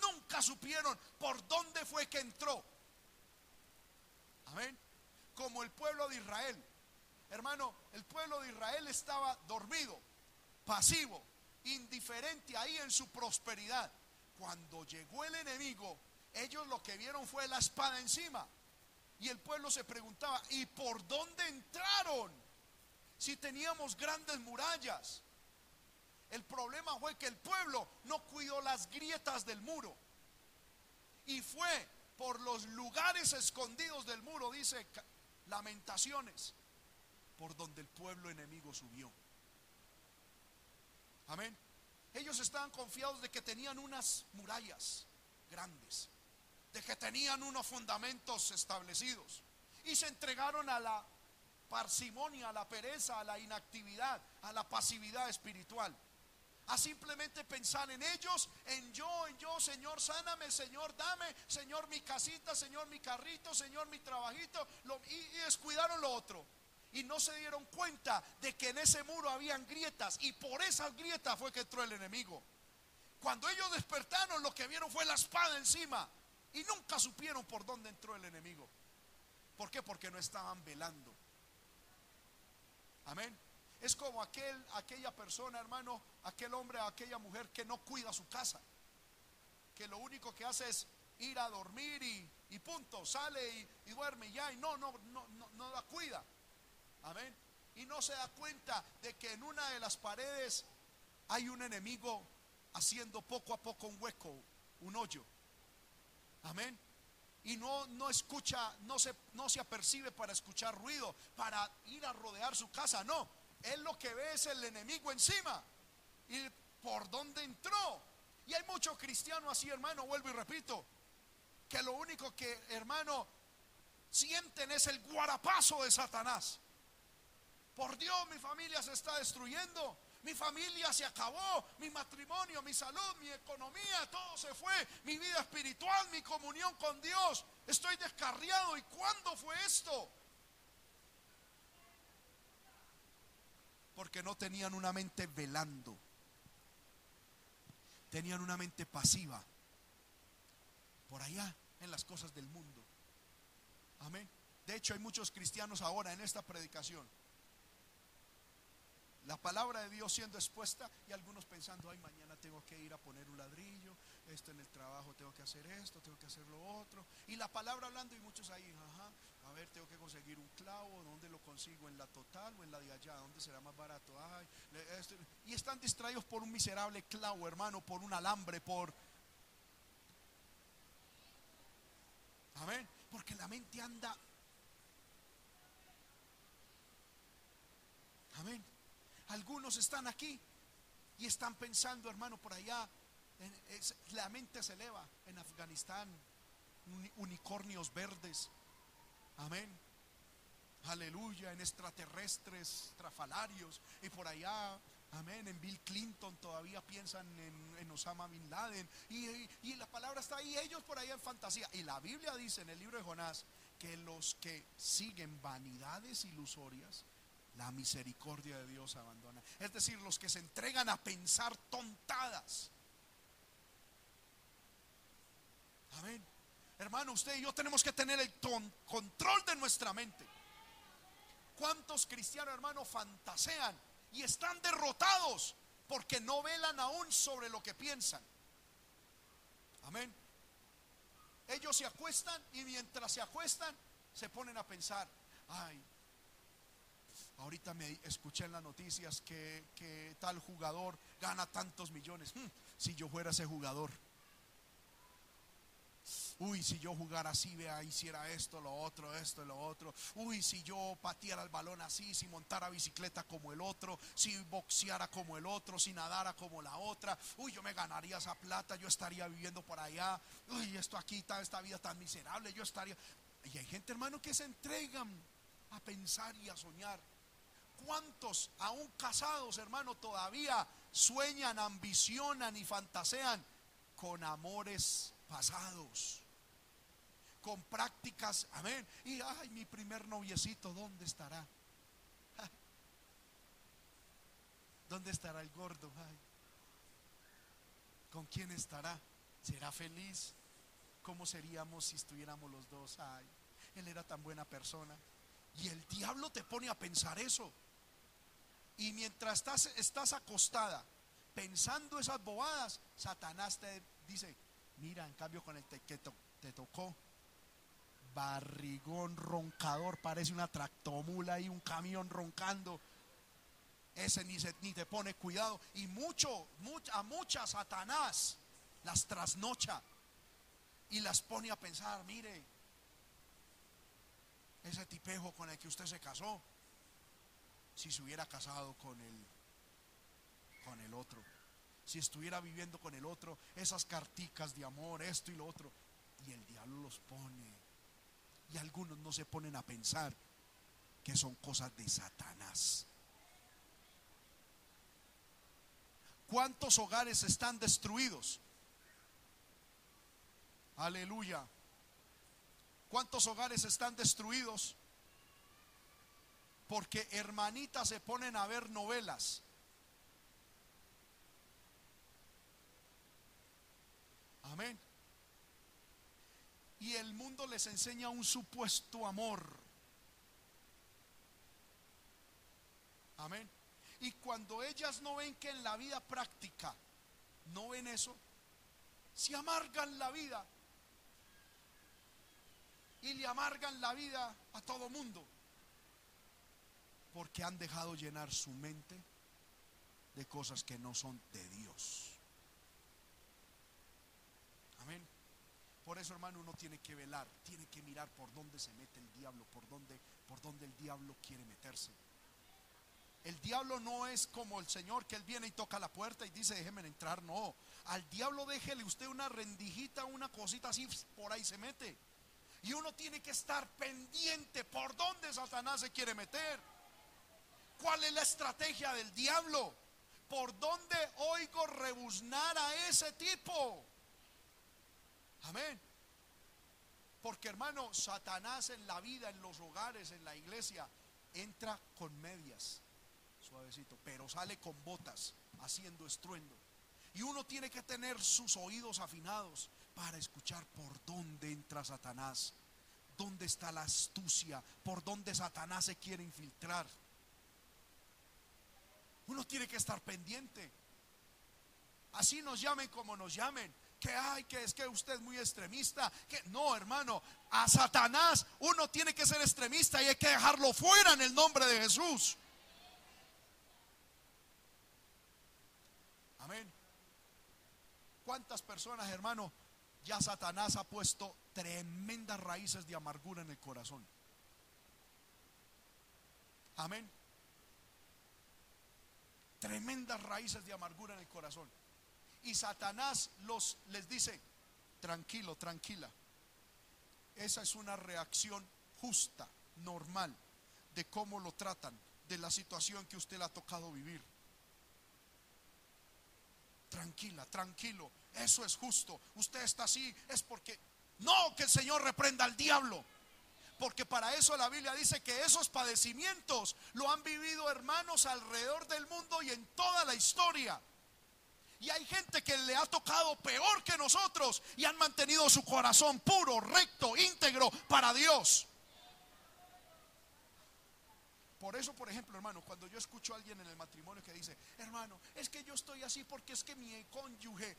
Nunca supieron por dónde fue que entró. Amén como el pueblo de Israel. Hermano, el pueblo de Israel estaba dormido, pasivo, indiferente ahí en su prosperidad. Cuando llegó el enemigo, ellos lo que vieron fue la espada encima. Y el pueblo se preguntaba, ¿y por dónde entraron? Si teníamos grandes murallas. El problema fue que el pueblo no cuidó las grietas del muro. Y fue por los lugares escondidos del muro, dice lamentaciones por donde el pueblo enemigo subió. Amén. Ellos estaban confiados de que tenían unas murallas grandes, de que tenían unos fundamentos establecidos y se entregaron a la parsimonia, a la pereza, a la inactividad, a la pasividad espiritual a simplemente pensar en ellos, en yo, en yo, Señor, sáname, Señor, dame, Señor, mi casita, Señor, mi carrito, Señor, mi trabajito, y, descuidaron lo otro. Y no se dieron cuenta de que en ese muro habían grietas y por esas grietas fue que entró el enemigo. Cuando ellos despertaron, lo que vieron fue la espada encima y nunca supieron por dónde entró el enemigo. ¿Por qué? Porque no estaban velando. Amén. Es como aquel, aquella persona, hermano, aquel hombre, aquella mujer que no cuida su casa. Que lo único que hace es ir a dormir y, punto, sale y, duerme ya y no, no, no, no, no la cuida. Amén. Y no se da cuenta de que en una de las paredes hay un enemigo haciendo poco a poco un hueco, un hoyo. Amén. Y no, no escucha, no se, no se apercibe para escuchar ruido, para ir a rodear su casa. No, él lo que ve es el enemigo encima. Y por dónde entró. Y hay muchos cristianos así, hermano, vuelvo y repito, que lo único que, hermano, sienten es el guarapazo de Satanás. Por Dios, mi familia se está destruyendo. Mi familia se acabó, mi matrimonio, mi salud, mi economía, todo se fue, mi vida espiritual, mi comunión con Dios. Estoy descarriado. ¿Y cuándo fue esto? Porque no tenían una mente velando. Tenían una mente pasiva. Por allá, en las cosas del mundo. Amén. De hecho, hay muchos cristianos ahora en esta predicación la palabra de Dios siendo expuesta y algunos pensando, ay, mañana tengo que ir a poner un ladrillo, esto en el trabajo tengo que hacer esto, tengo que hacer lo otro. Y la palabra hablando y muchos ahí, ajá, a ver, tengo que conseguir un clavo, ¿dónde lo consigo? ¿En la total o en la de allá? ¿Dónde será más barato? Ay, y están distraídos por un miserable clavo, hermano, por un alambre, por... Amén. Porque la mente anda... Amén. Algunos están aquí y están pensando, hermano, por allá, la mente se eleva en Afganistán, unicornios verdes, amén. Aleluya, en extraterrestres, trafalarios, y por allá, amén, en Bill Clinton todavía piensan en, Osama Bin Laden, y, y, la palabra está ahí, ellos por allá en fantasía. Y la Biblia dice en el libro de Jonás que los que siguen vanidades ilusorias, la misericordia de Dios abandona. Es decir, los que se entregan a pensar tontadas. Amén. Hermano, usted y yo tenemos que tener el control de nuestra mente. ¿Cuántos cristianos, hermano, fantasean y están derrotados porque no velan aún sobre lo que piensan? Amén. Ellos se acuestan y mientras se acuestan se ponen a pensar, ay, Ahorita me escuché en las noticias que, tal jugador gana tantos millones. Hmm, si yo fuera ese jugador. Uy, si yo jugara así, vea, hiciera esto, lo otro, esto, lo otro. Uy, si yo pateara el balón así, si montara bicicleta como el otro, si boxeara como el otro, si nadara como la otra. Uy, yo me ganaría esa plata, yo estaría viviendo por allá. Uy, esto aquí, esta vida tan miserable, yo estaría. Y hay gente, hermano, que se entregan a pensar y a soñar. ¿Cuántos, aún casados, hermano, todavía sueñan, ambicionan y fantasean con amores pasados? Con prácticas, amén. Y, ay, mi primer noviecito, ¿dónde estará? ¿Dónde estará el gordo? ¿Con quién estará? ¿Será feliz? ¿Cómo seríamos si estuviéramos los dos? Ay, él era tan buena persona. Y el diablo te pone a pensar eso. Y mientras estás, estás acostada pensando esas bobadas, Satanás te dice, mira, en cambio con el que te, tocó, barrigón roncador, parece una tractomula y un camión roncando. Ese ni, ni te pone cuidado. Y mucho, a muchas Satanás las trasnocha y las pone a pensar, mire, ese tipejo con el que usted se casó, si se hubiera casado con el, con el otro, si estuviera viviendo con el otro, esas carticas de amor, esto y lo otro, y el diablo los pone. Y algunos no se ponen a pensar que son cosas de Satanás. ¿Cuántos hogares están destruidos? Aleluya. ¿Cuántos hogares están destruidos? porque hermanitas se ponen a ver novelas. Amén. Y el mundo les enseña un supuesto amor. Amén. Y cuando ellas no ven que en la vida práctica no ven eso, se amargan la vida y le amargan la vida a todo mundo porque han dejado llenar su mente de cosas que no son de Dios. Amén. Por eso, hermano, uno tiene que velar, tiene que mirar por dónde se mete el diablo, por dónde, por dónde el diablo quiere meterse. El diablo no es como el Señor que él viene y toca la puerta y dice, déjeme entrar. No, al diablo déjele usted una rendijita, una cosita así, por ahí se mete. Y uno tiene que estar pendiente por dónde Satanás se quiere meter. ¿Cuál es la estrategia del diablo? ¿Por dónde oigo rebuznar a ese tipo? Amén. Porque hermano, Satanás en la vida, en los hogares, en la iglesia, entra con medias, suavecito, pero sale con botas, haciendo estruendo. Y uno tiene que tener sus oídos afinados para escuchar por dónde entra Satanás, dónde está la astucia, por dónde Satanás se quiere infiltrar. Uno tiene que estar pendiente. Así nos llamen como nos llamen. Que hay, que es que usted es muy extremista. Que no, hermano, a Satanás uno tiene que ser extremista y hay que dejarlo fuera en el nombre de Jesús. Amén. ¿Cuántas personas, hermano, ya Satanás ha puesto tremendas raíces de amargura en el corazón? Amén tremendas raíces de amargura en el corazón. Y Satanás los les dice, tranquilo, tranquila. Esa es una reacción justa, normal, de cómo lo tratan, de la situación que usted le ha tocado vivir. Tranquila, tranquilo, eso es justo. Usted está así, es porque no que el Señor reprenda al diablo. Porque para eso la Biblia dice que esos padecimientos lo han vivido hermanos alrededor del mundo y en toda la historia. Y hay gente que le ha tocado peor que nosotros y han mantenido su corazón puro, recto, íntegro para Dios. Por eso, por ejemplo, hermano, cuando yo escucho a alguien en el matrimonio que dice, hermano, es que yo estoy así porque es que mi cónyuge,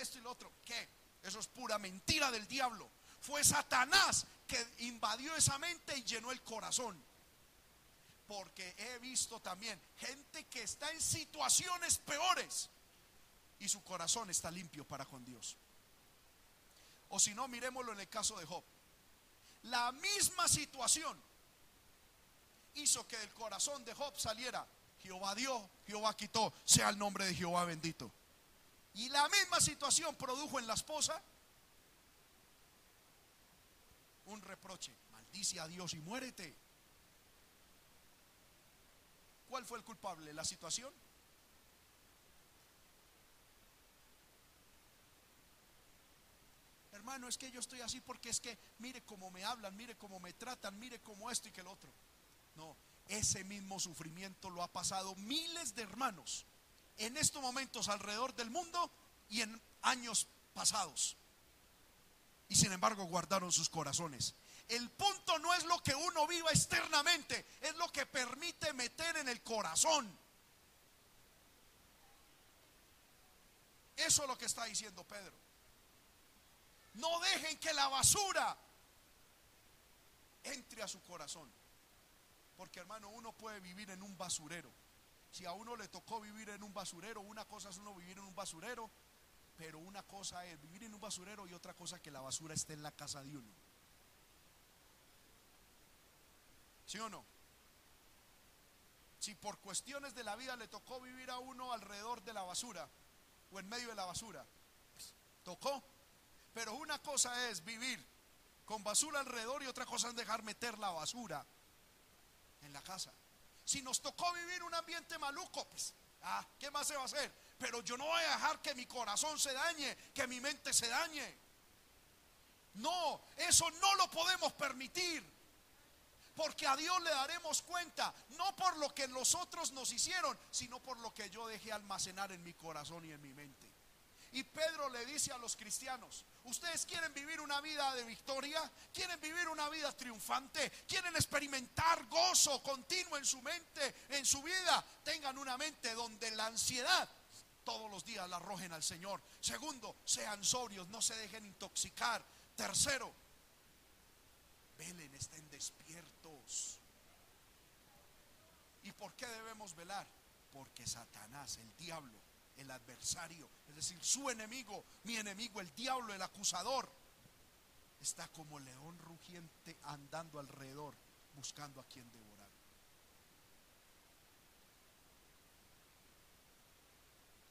esto y lo otro, ¿qué? Eso es pura mentira del diablo. Fue Satanás que invadió esa mente y llenó el corazón. Porque he visto también gente que está en situaciones peores y su corazón está limpio para con Dios. O si no, miremoslo en el caso de Job. La misma situación hizo que del corazón de Job saliera Jehová dio, Jehová quitó, sea el nombre de Jehová bendito. Y la misma situación produjo en la esposa un reproche. Maldice a Dios y muérete. ¿Cuál fue el culpable? ¿La situación? Hermano, es que yo estoy así porque es que mire cómo me hablan, mire cómo me tratan, mire cómo esto y que el otro. No, ese mismo sufrimiento lo ha pasado miles de hermanos en estos momentos alrededor del mundo y en años pasados y sin embargo guardaron sus corazones. El punto no es lo que uno viva externamente, es lo que permite meter en el corazón. Eso es lo que está diciendo Pedro. No dejen que la basura entre a su corazón. Porque hermano, uno puede vivir en un basurero. Si a uno le tocó vivir en un basurero, una cosa es uno vivir en un basurero pero una cosa es vivir en un basurero y otra cosa que la basura esté en la casa de uno. ¿Sí o no? Si por cuestiones de la vida le tocó vivir a uno alrededor de la basura o en medio de la basura, pues, tocó. Pero una cosa es vivir con basura alrededor y otra cosa es dejar meter la basura en la casa. Si nos tocó vivir un ambiente maluco, pues, ah, ¿qué más se va a hacer? pero yo no voy a dejar que mi corazón se dañe, que mi mente se dañe. No, eso no lo podemos permitir. Porque a Dios le daremos cuenta, no por lo que los otros nos hicieron, sino por lo que yo dejé almacenar en mi corazón y en mi mente. Y Pedro le dice a los cristianos, ¿ustedes quieren vivir una vida de victoria? ¿Quieren vivir una vida triunfante? ¿Quieren experimentar gozo continuo en su mente, en su vida? Tengan una mente donde la ansiedad todos los días la arrojen al Señor. Segundo, sean sobrios, no se dejen intoxicar. Tercero, velen, estén despiertos. ¿Y por qué debemos velar? Porque Satanás, el diablo, el adversario, es decir, su enemigo, mi enemigo, el diablo, el acusador, está como león rugiente andando alrededor buscando a quien devorar.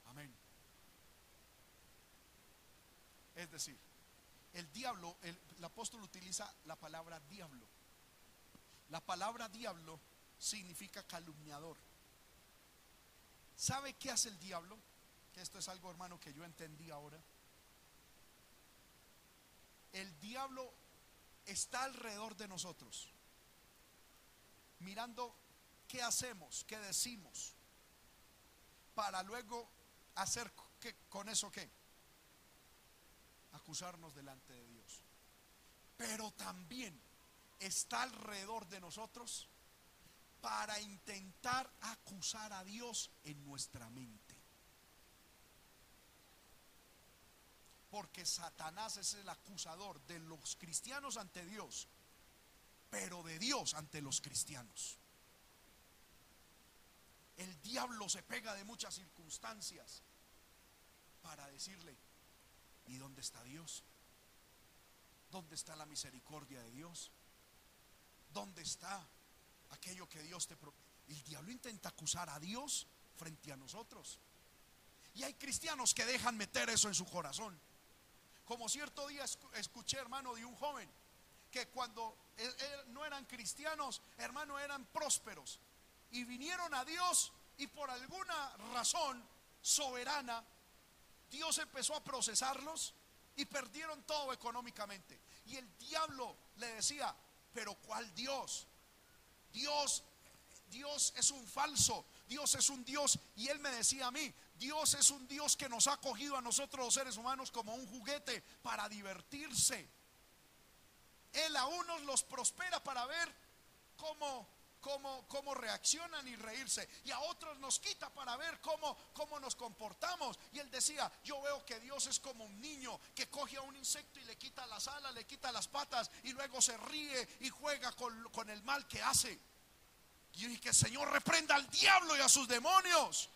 Amén. Es decir, el diablo, el, apóstol utiliza la palabra diablo. La palabra diablo significa calumniador. ¿Sabe qué hace el diablo? Que esto es algo, hermano, que yo entendí ahora. El diablo está alrededor de nosotros, mirando qué hacemos, qué decimos, para luego hacer que, con eso qué? Acusarnos delante de Dios. Pero también está alrededor de nosotros para intentar acusar a Dios en nuestra mente. Porque Satanás es el acusador de los cristianos ante Dios, pero de Dios ante los cristianos. El diablo se pega de muchas circunstancias para decirle, ¿y dónde está Dios? ¿Dónde está la misericordia de Dios? ¿Dónde está aquello que Dios te... El diablo intenta acusar a Dios frente a nosotros. Y hay cristianos que dejan meter eso en su corazón. Como cierto día escuché, hermano, de un joven que cuando no eran cristianos, hermano, eran prósperos. Y vinieron a Dios y por alguna razón soberana, Dios empezó a procesarlos y perdieron todo económicamente. Y el diablo le decía, pero ¿cuál Dios? Dios, Dios es un falso, Dios es un Dios. Y él me decía a mí, Dios es un Dios que nos ha cogido a nosotros los seres humanos como un juguete para divertirse. Él a unos los prospera para ver cómo, cómo, cómo reaccionan y reírse. Y a otros nos quita para ver cómo, cómo nos comportamos. Y él decía, yo veo que Dios es como un niño que coge a un insecto y le quita las alas, le quita las patas y luego se ríe y juega con, con el mal que hace. Y dije, que el Señor reprenda al diablo y a sus demonios.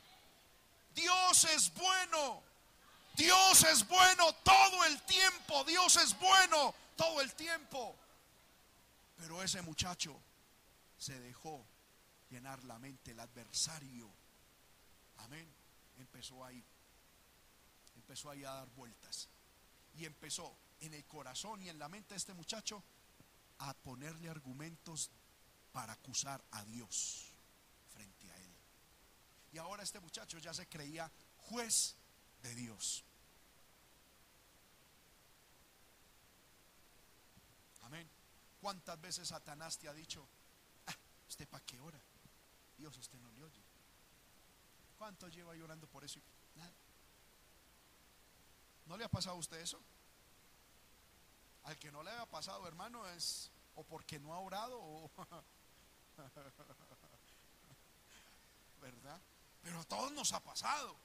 Dios es bueno. Dios es bueno todo el tiempo. Dios es bueno todo el tiempo. Pero ese muchacho se dejó llenar la mente, el adversario. Amén. Empezó ahí. Empezó ahí a dar vueltas. Y empezó en el corazón y en la mente de este muchacho a ponerle argumentos para acusar a Dios. Y ahora este muchacho ya se creía juez de Dios. Amén. ¿Cuántas veces Satanás te ha dicho, ah, usted para qué hora? Dios usted no le oye. ¿Cuánto lleva llorando por eso? Nada. ¿No le ha pasado a usted eso? Al que no le haya pasado, hermano, es o porque no ha orado o ¿Verdad? Pero a todos nos ha pasado.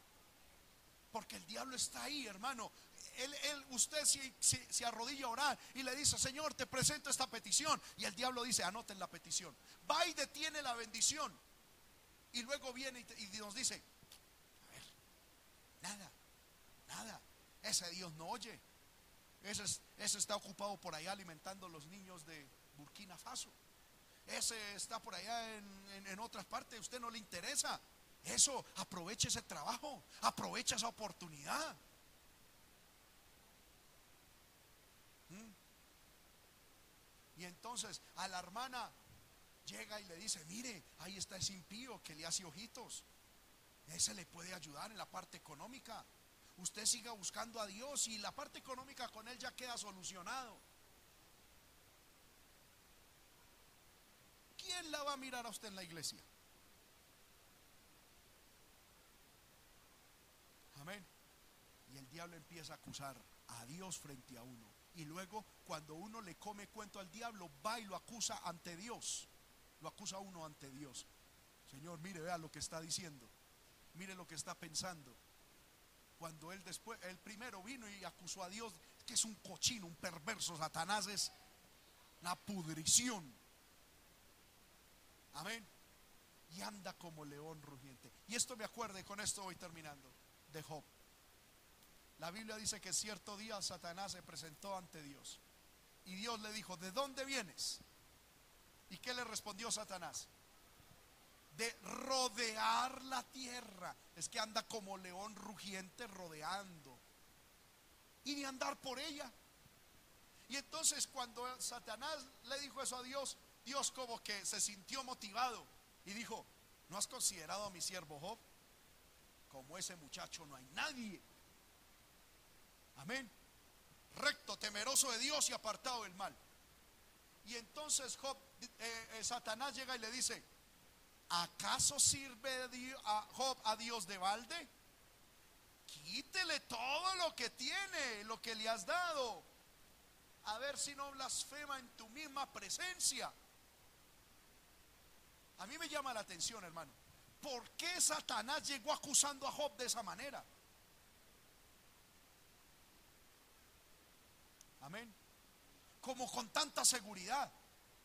Porque el diablo está ahí, hermano. Él, usted se, arrodilla a orar y le dice, Señor, te presento esta petición. Y el diablo dice, anoten la petición. Va y detiene la bendición. Y luego viene y, nos dice, a ver, nada, nada. Ese Dios no oye. Ese, ese está ocupado por allá alimentando a los niños de Burkina Faso ese está por allá en, otras partes, usted no le interesa. Eso, aproveche ese trabajo, aprovecha esa oportunidad. ¿Mm? Y entonces a la hermana llega y le dice, mire, ahí está ese impío que le hace ojitos. Ese le puede ayudar en la parte económica. Usted siga buscando a Dios y la parte económica con él ya queda solucionado. ¿quién la va a mirar a usted en la iglesia? Amén. Y el diablo empieza a acusar a Dios frente a uno. Y luego cuando uno le come cuento al diablo, va y lo acusa ante Dios. Lo acusa uno ante Dios. Señor, mire, vea lo que está diciendo. Mire lo que está pensando. Cuando él después, el primero vino y acusó a Dios, que es un cochino, un perverso, Satanás es la pudrición. Amén. Y anda como león rugiente. Y esto me acuerda, y con esto voy terminando, de Job. La Biblia dice que cierto día Satanás se presentó ante Dios. Y Dios le dijo, ¿de dónde vienes? ¿Y qué le respondió Satanás? De rodear la tierra. Es que anda como león rugiente rodeando. Y de andar por ella. Y entonces cuando Satanás le dijo eso a Dios, Dios como que se sintió motivado y dijo, ¿no has considerado a mi siervo Job? Como ese muchacho no hay nadie. Amén. Recto, temeroso de Dios y apartado del mal. Y entonces Job, eh, eh, Satanás llega y le dice, ¿acaso sirve a Job a Dios de balde? Quítele todo lo que tiene, lo que le has dado. A ver si no blasfema en tu misma presencia. A mí me llama la atención, hermano. ¿Por qué Satanás llegó acusando a Job de esa manera? Amén. Como con tanta seguridad.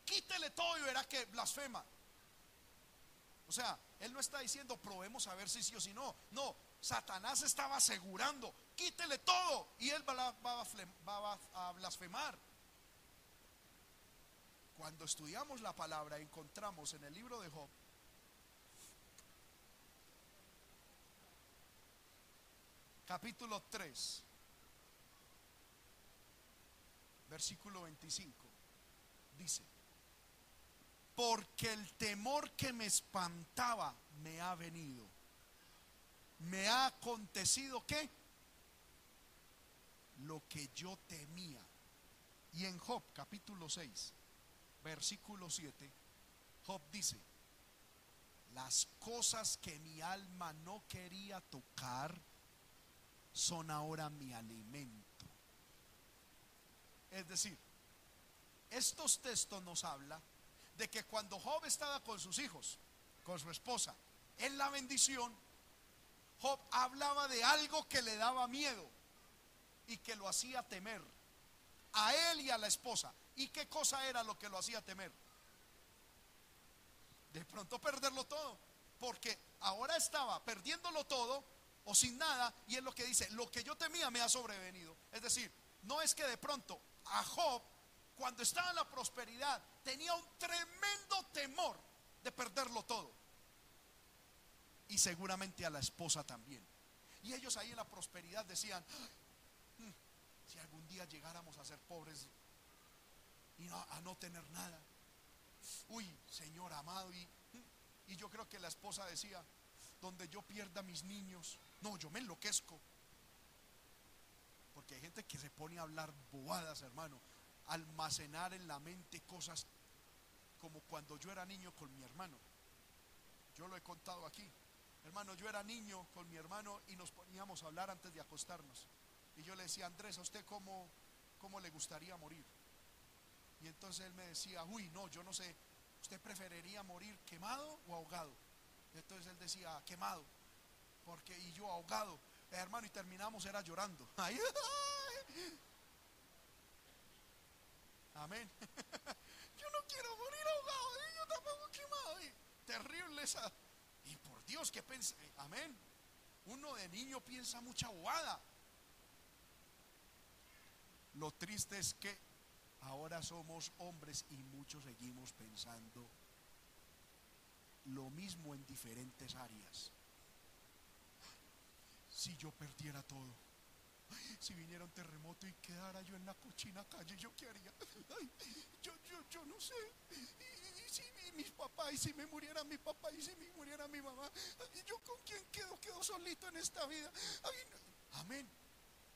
Quítele todo y verá que blasfema. O sea, él no está diciendo probemos a ver si sí o si no. No, Satanás estaba asegurando, quítele todo y él va, a blasfemar. Cuando estudiamos la palabra encontramos en el libro de Job capítulo 3 versículo 25, dice, porque el temor que me espantaba me ha venido. Me ha acontecido que lo que yo temía. Y en Job capítulo 6, versículo 7, Job dice, las cosas que mi alma no quería tocar son ahora mi alimento. Es decir, estos textos nos hablan de que cuando Job estaba con sus hijos, con su esposa, en la bendición, Job hablaba de algo que le daba miedo y que lo hacía temer a él y a la esposa. ¿Y qué cosa era lo que lo hacía temer? De pronto perderlo todo, porque ahora estaba perdiéndolo todo o sin nada y es lo que dice, lo que yo temía me ha sobrevenido. Es decir, no es que de pronto a Job, cuando estaba en la prosperidad, tenía un tremendo temor de perderlo todo. Y seguramente a la esposa también. Y ellos ahí en la prosperidad decían, mm, si algún día llegáramos a ser pobres y a no tener nada. Uy, Señor amado. Y, y yo creo que la esposa decía, donde yo pierda mis niños, no, yo me enloquezco. Porque hay gente que se pone a hablar bobadas, hermano. Almacenar en la mente cosas como cuando yo era niño con mi hermano. Yo lo he contado aquí. Hermano, yo era niño con mi hermano y nos poníamos a hablar antes de acostarnos. Y yo le decía, Andrés, ¿a usted cómo, cómo le gustaría morir? Y entonces él me decía, uy, no, yo no sé, ¿usted preferiría morir quemado o ahogado? Entonces él decía, quemado. Porque, y yo ahogado. Eh, hermano, y terminamos era llorando. Amén. Yo no quiero morir ahogado, ¿eh? yo tampoco quemado. Terrible esa. Y por Dios, que piensa. Eh, amén. Uno de niño piensa mucha bobada. Lo triste es que ahora somos hombres y muchos seguimos pensando lo mismo en diferentes áreas si yo perdiera todo. si viniera un terremoto y quedara yo en la cochina calle, ¿yo qué haría? yo, yo, yo no sé. Y, si mis papás, y si me muriera mi papá, y si me muriera mi mamá, ¿yo con quién quedo? Quedo solito en esta vida. Amén.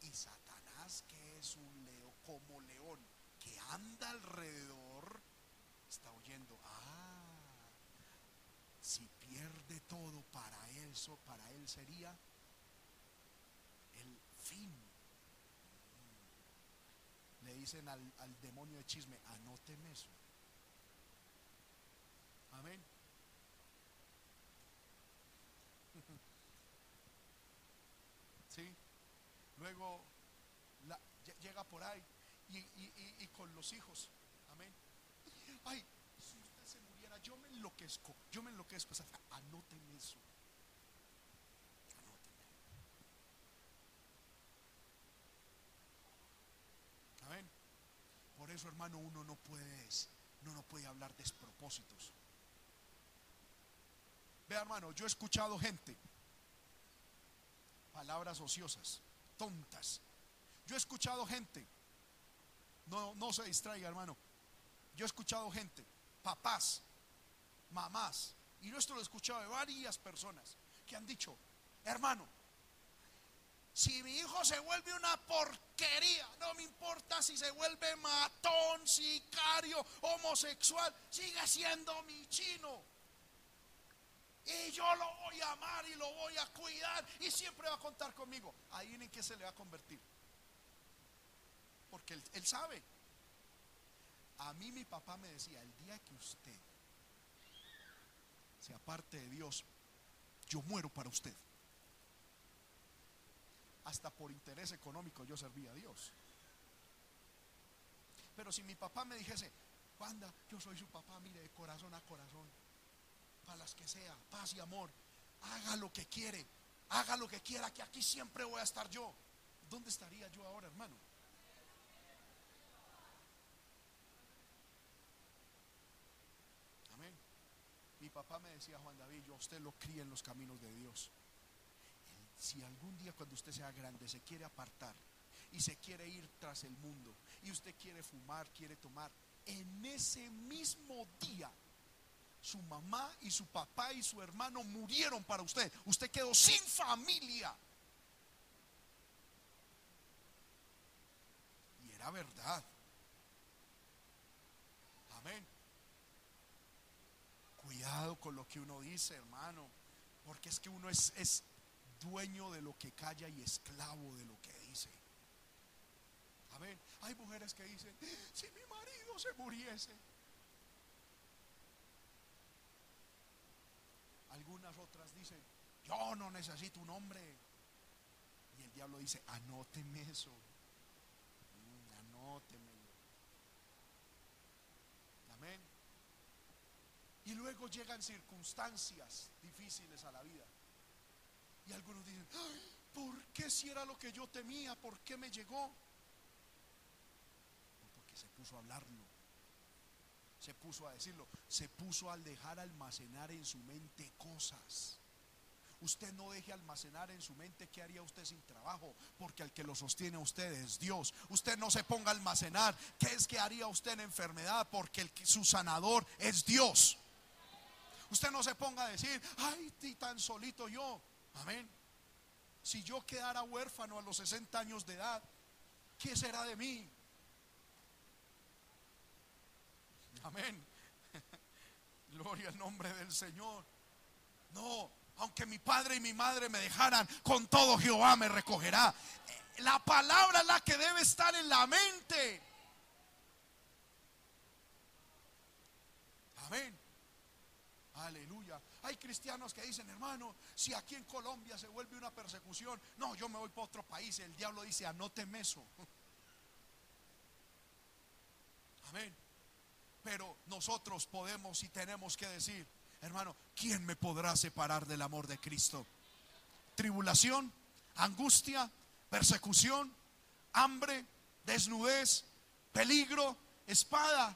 Y Satanás, que es un león, como león, que anda alrededor, está oyendo, ah, si pierde todo para eso, para él sería le dicen al, al demonio de chisme, anóteme eso. Amén. ¿Sí? Luego llega por ahí y, y, y, con los hijos. Amén. Ay, si usted se muriera, yo me enloquezco. Yo me enloquezco. O sea, anoten eso. Eso, hermano, uno no puede, no puede hablar despropósitos. Vea, hermano, yo he escuchado gente, palabras ociosas, tontas. Yo he escuchado gente, no, no se distraiga, hermano. Yo he escuchado gente, papás, mamás, y esto lo he escuchado de varias personas que han dicho, hermano, si mi hijo se vuelve una porquería, no me importa si se vuelve matón, sicario, homosexual, sigue siendo mi chino. Y yo lo voy a amar y lo voy a cuidar y siempre va a contar conmigo. Ahí en qué se le va a convertir. Porque él, sabe. A mí mi papá me decía, el día que usted se aparte de Dios, yo muero para usted. Hasta por interés económico yo servía a Dios. Pero si mi papá me dijese, Wanda, yo soy su papá, mire, de corazón a corazón, para las que sea, paz y amor, haga lo que quiere, haga lo que quiera, que aquí siempre voy a estar yo. ¿Dónde estaría yo ahora, hermano? Amén. Mi papá me decía, Juan David, yo usted lo cría en los caminos de Dios. Si algún día cuando usted sea grande se quiere apartar y se quiere ir tras el mundo y usted quiere fumar, quiere tomar, en ese mismo día su mamá y su papá y su hermano murieron para usted. Usted quedó sin familia. Y era verdad. Amén. Cuidado con lo que uno dice, hermano. Porque es que uno es, dueño de lo que calla y esclavo de lo que dice. Amén. Hay mujeres que dicen, si mi marido se muriese. Algunas otras dicen, yo no necesito un hombre. Y el diablo dice, anóteme eso. Mm, anótemelo. Amén. Y luego llegan circunstancias difíciles a la vida. Algunos dicen, "Ay, ¿por qué si era lo que yo temía? ¿Por qué me llegó? Porque se puso a hablarlo. Se puso a decirlo. Se puso a dejar almacenar en su mente cosas. Usted no deje almacenar en su mente qué haría usted sin trabajo, porque el que lo sostiene a usted es Dios. Usted no se ponga a almacenar qué es que haría usted en enfermedad, porque el su sanador es Dios. Usted no se ponga a decir, ay, tan solito yo. Amén. Si yo quedara huérfano a los 60 años de edad, ¿qué será de mí? Amén. Gloria al nombre del Señor. No, aunque mi padre y mi madre me dejaran, con todo Jehová me recogerá. La palabra es la que debe estar en la mente. Amén. Aleluya. Hay cristianos que dicen, hermano, si aquí en Colombia se vuelve una persecución, no, yo me voy para otro país. El diablo dice, anóteme eso. Amén. Pero nosotros podemos y tenemos que decir, hermano, ¿quién me podrá separar del amor de Cristo? Tribulación, angustia, persecución, hambre, desnudez, peligro, espada.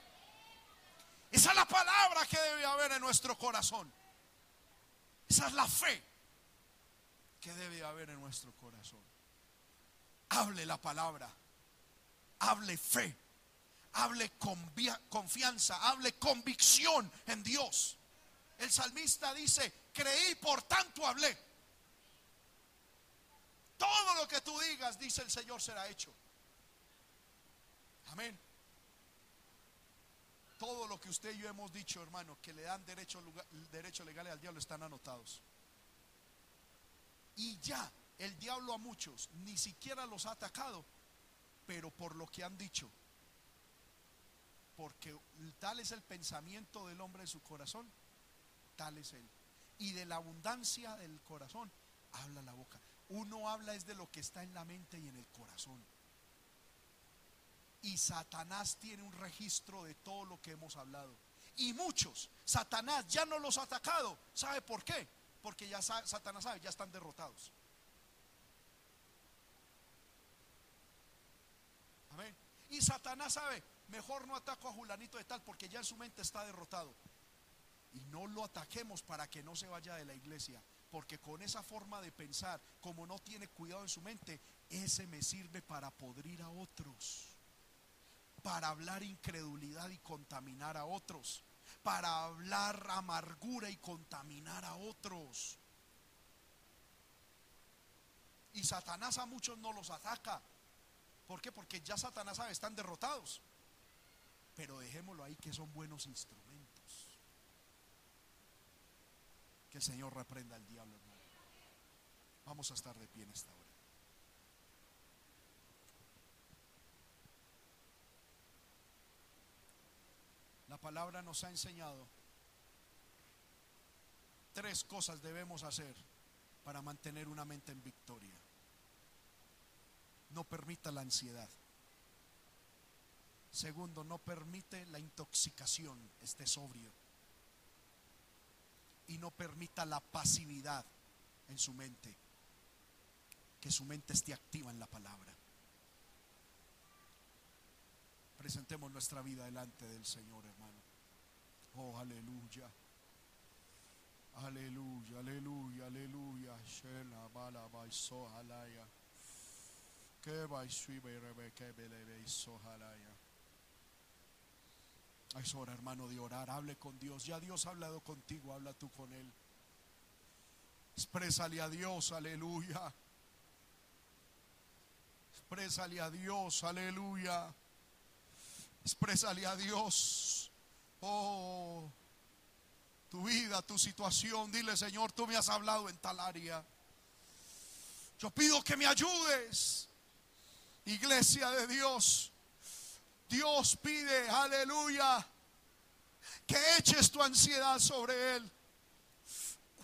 Esa es la palabra que debe haber en nuestro corazón. Esa es la fe que debe haber en nuestro corazón. Hable la palabra. Hable fe. hable confianza, hable convicción en Dios. El salmista dice, creí, por tanto hablé. Todo lo que tú digas, dice el Señor, será hecho. Amén. Todo lo que usted y yo hemos dicho, hermano, que le dan derecho, derecho legal al diablo, están anotados. Y ya, el diablo a muchos ni siquiera los ha atacado, pero por lo que han dicho. Porque tal es el pensamiento del hombre en su corazón, tal es él. Y de la abundancia del corazón habla la boca. Uno habla es de lo que está en la mente y en el corazón. Y Satanás tiene un registro de todo lo que hemos hablado. Y muchos, Satanás ya no los ha atacado. ¿Sabe por qué? Porque ya Satanás sabe, ya están derrotados. Amén. Y Satanás sabe, mejor no ataco a Julanito de tal porque ya en su mente está derrotado. Y no lo ataquemos para que no se vaya de la iglesia. Porque con esa forma de pensar, como no tiene cuidado en su mente, ese me sirve para podrir a otros para hablar incredulidad y contaminar a otros, para hablar amargura y contaminar a otros. Y Satanás a muchos no los ataca. ¿Por qué? Porque ya Satanás sabe, están derrotados. Pero dejémoslo ahí que son buenos instrumentos. Que el Señor reprenda al diablo, hermano. Vamos a estar de pie en esta hora. La palabra nos ha enseñado tres cosas debemos hacer para mantener una mente en victoria. No permita la ansiedad. Segundo, no permite la intoxicación, esté sobrio. Y no permita la pasividad en su mente, que su mente esté activa en la palabra. Presentemos nuestra vida delante del Señor, hermano. Oh, aleluya. Aleluya, aleluya, aleluya. Shela bala baiso halaya. Que baisui berebe que belebe halaya. Es hora, hermano, de orar. Hable con Dios. Ya Dios ha hablado contigo. Habla tú con Él. Exprésale a Dios. Aleluya. Exprésale a Dios. Aleluya. Exprésale a Dios. Oh, tu vida, tu situación. Dile, Señor, tú me has hablado en tal área. Yo pido que me ayudes. Iglesia de Dios. Dios pide, aleluya, que eches tu ansiedad sobre Él.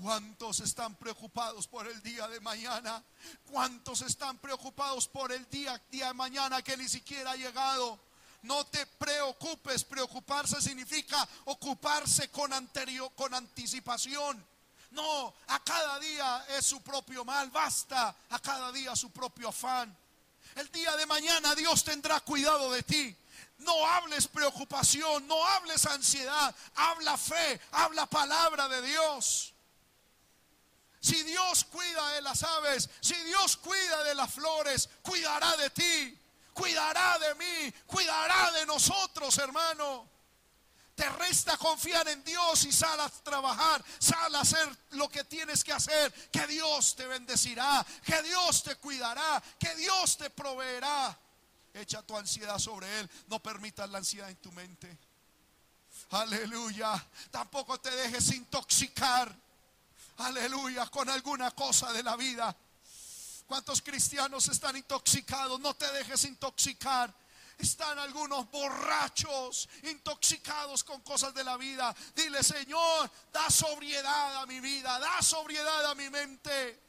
¿Cuántos están preocupados por el día de mañana? ¿Cuántos están preocupados por el día, día de mañana que ni siquiera ha llegado? No te preocupes, preocuparse significa ocuparse con anterior, con anticipación. No, a cada día es su propio mal, basta a cada día su propio afán. El día de mañana Dios tendrá cuidado de ti. No hables preocupación, no hables ansiedad, habla fe, habla palabra de Dios. Si Dios cuida de las aves, si Dios cuida de las flores, cuidará de ti cuidará de mí, cuidará de nosotros, hermano. Te resta confiar en Dios y sal a trabajar, sal a hacer lo que tienes que hacer, que Dios te bendecirá, que Dios te cuidará, que Dios te proveerá. Echa tu ansiedad sobre Él, no permitas la ansiedad en tu mente. Aleluya, tampoco te dejes intoxicar. Aleluya, con alguna cosa de la vida. ¿Cuántos cristianos están intoxicados? No te dejes intoxicar. Están algunos borrachos, intoxicados con cosas de la vida. Dile, Señor, da sobriedad a mi vida, da sobriedad a mi mente.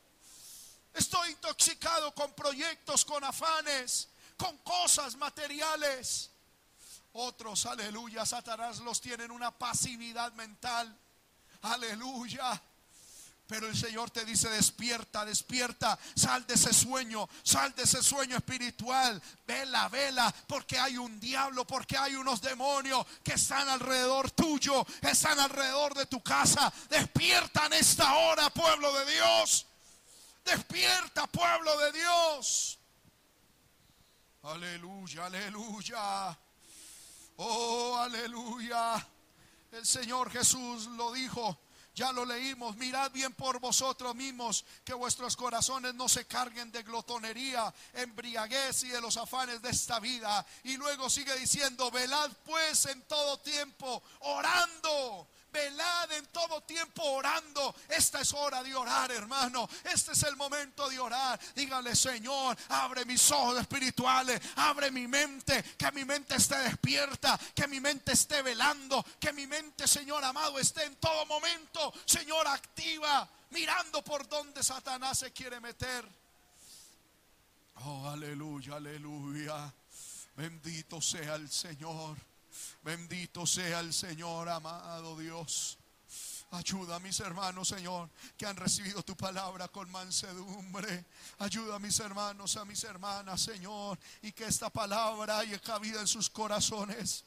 Estoy intoxicado con proyectos, con afanes, con cosas materiales. Otros, aleluya, Satanás los tienen una pasividad mental. Aleluya. Pero el Señor te dice, despierta, despierta, sal de ese sueño, sal de ese sueño espiritual, vela, vela, porque hay un diablo, porque hay unos demonios que están alrededor tuyo, están alrededor de tu casa. Despierta en esta hora, pueblo de Dios. Despierta, pueblo de Dios. Aleluya, aleluya. Oh, aleluya. El Señor Jesús lo dijo. Ya lo leímos, mirad bien por vosotros mismos que vuestros corazones no se carguen de glotonería, embriaguez y de los afanes de esta vida. Y luego sigue diciendo, velad pues en todo tiempo, orando Velad en todo tiempo orando. Esta es hora de orar, hermano. Este es el momento de orar. Dígale, Señor, abre mis ojos espirituales, abre mi mente, que mi mente esté despierta, que mi mente esté velando, que mi mente, Señor amado, esté en todo momento, Señor, activa, mirando por donde Satanás se quiere meter. Oh, aleluya, aleluya. Bendito sea el Señor. Bendito sea el Señor, amado Dios. Ayuda a mis hermanos, Señor, que han recibido tu palabra con mansedumbre. Ayuda a mis hermanos, a mis hermanas, Señor, y que esta palabra haya cabida en sus corazones.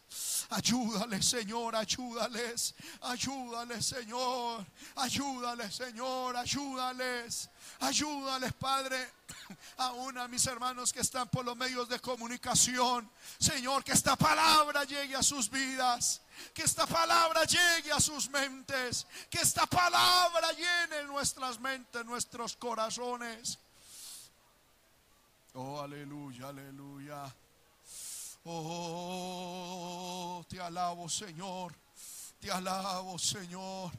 Ayúdales, Señor, ayúdales. Ayúdales, Señor. Ayúdales, Señor, ayúdales. Ayúdales, Padre, aún a mis hermanos que están por los medios de comunicación. Señor, que esta palabra llegue a sus vidas. Que esta palabra llegue a sus mentes. Que esta palabra llene nuestras mentes, nuestros corazones. Oh, aleluya, aleluya. Oh, te alabo, Señor. Te alabo, Señor.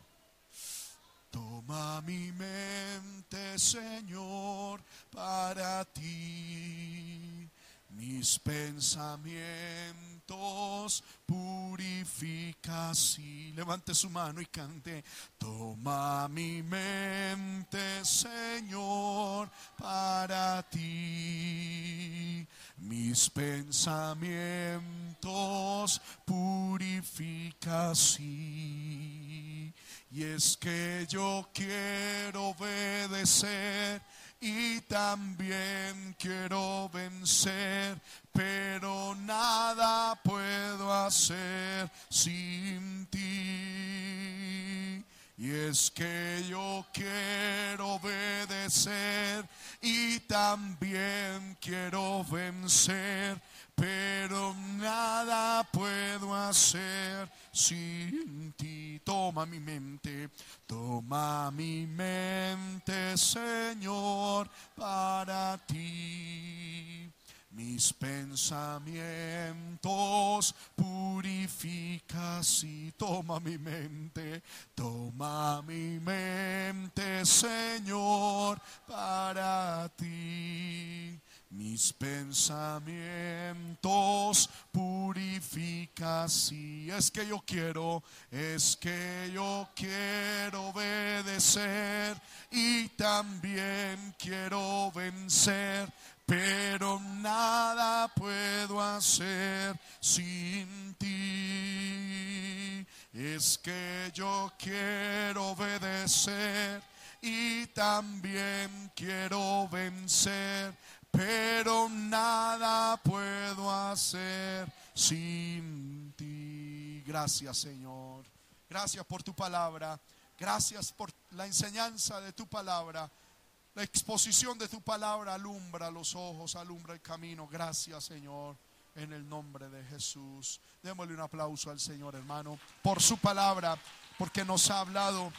Toma mi mente, Señor, para ti. Mis pensamientos purifica así. Levante su mano y cante. Toma mi mente, Señor, para ti. Mis pensamientos purifica así y es que yo quiero obedecer y también quiero vencer, pero nada puedo hacer sin ti. Y es que yo quiero obedecer y también quiero vencer, pero nada puedo hacer sin ti. Toma mi mente, toma mi mente, Señor, para ti. Mis pensamientos purificas y toma mi mente, toma mi mente, Señor, para ti mis pensamientos purificas y es que yo quiero, es que yo quiero obedecer y también quiero vencer, pero nada puedo hacer sin ti. Es que yo quiero obedecer y también quiero vencer pero nada puedo hacer sin ti. Gracias Señor. Gracias por tu palabra. Gracias por la enseñanza de tu palabra. La exposición de tu palabra alumbra los ojos, alumbra el camino. Gracias Señor. En el nombre de Jesús. Démosle un aplauso al Señor hermano por su palabra, porque nos ha hablado.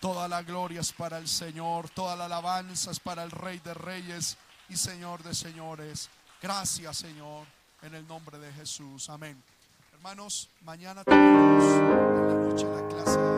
Toda la gloria para el Señor, toda la alabanza es para el Rey de Reyes y Señor de señores. Gracias, Señor, en el nombre de Jesús. Amén. Hermanos, mañana tenemos en la noche la clase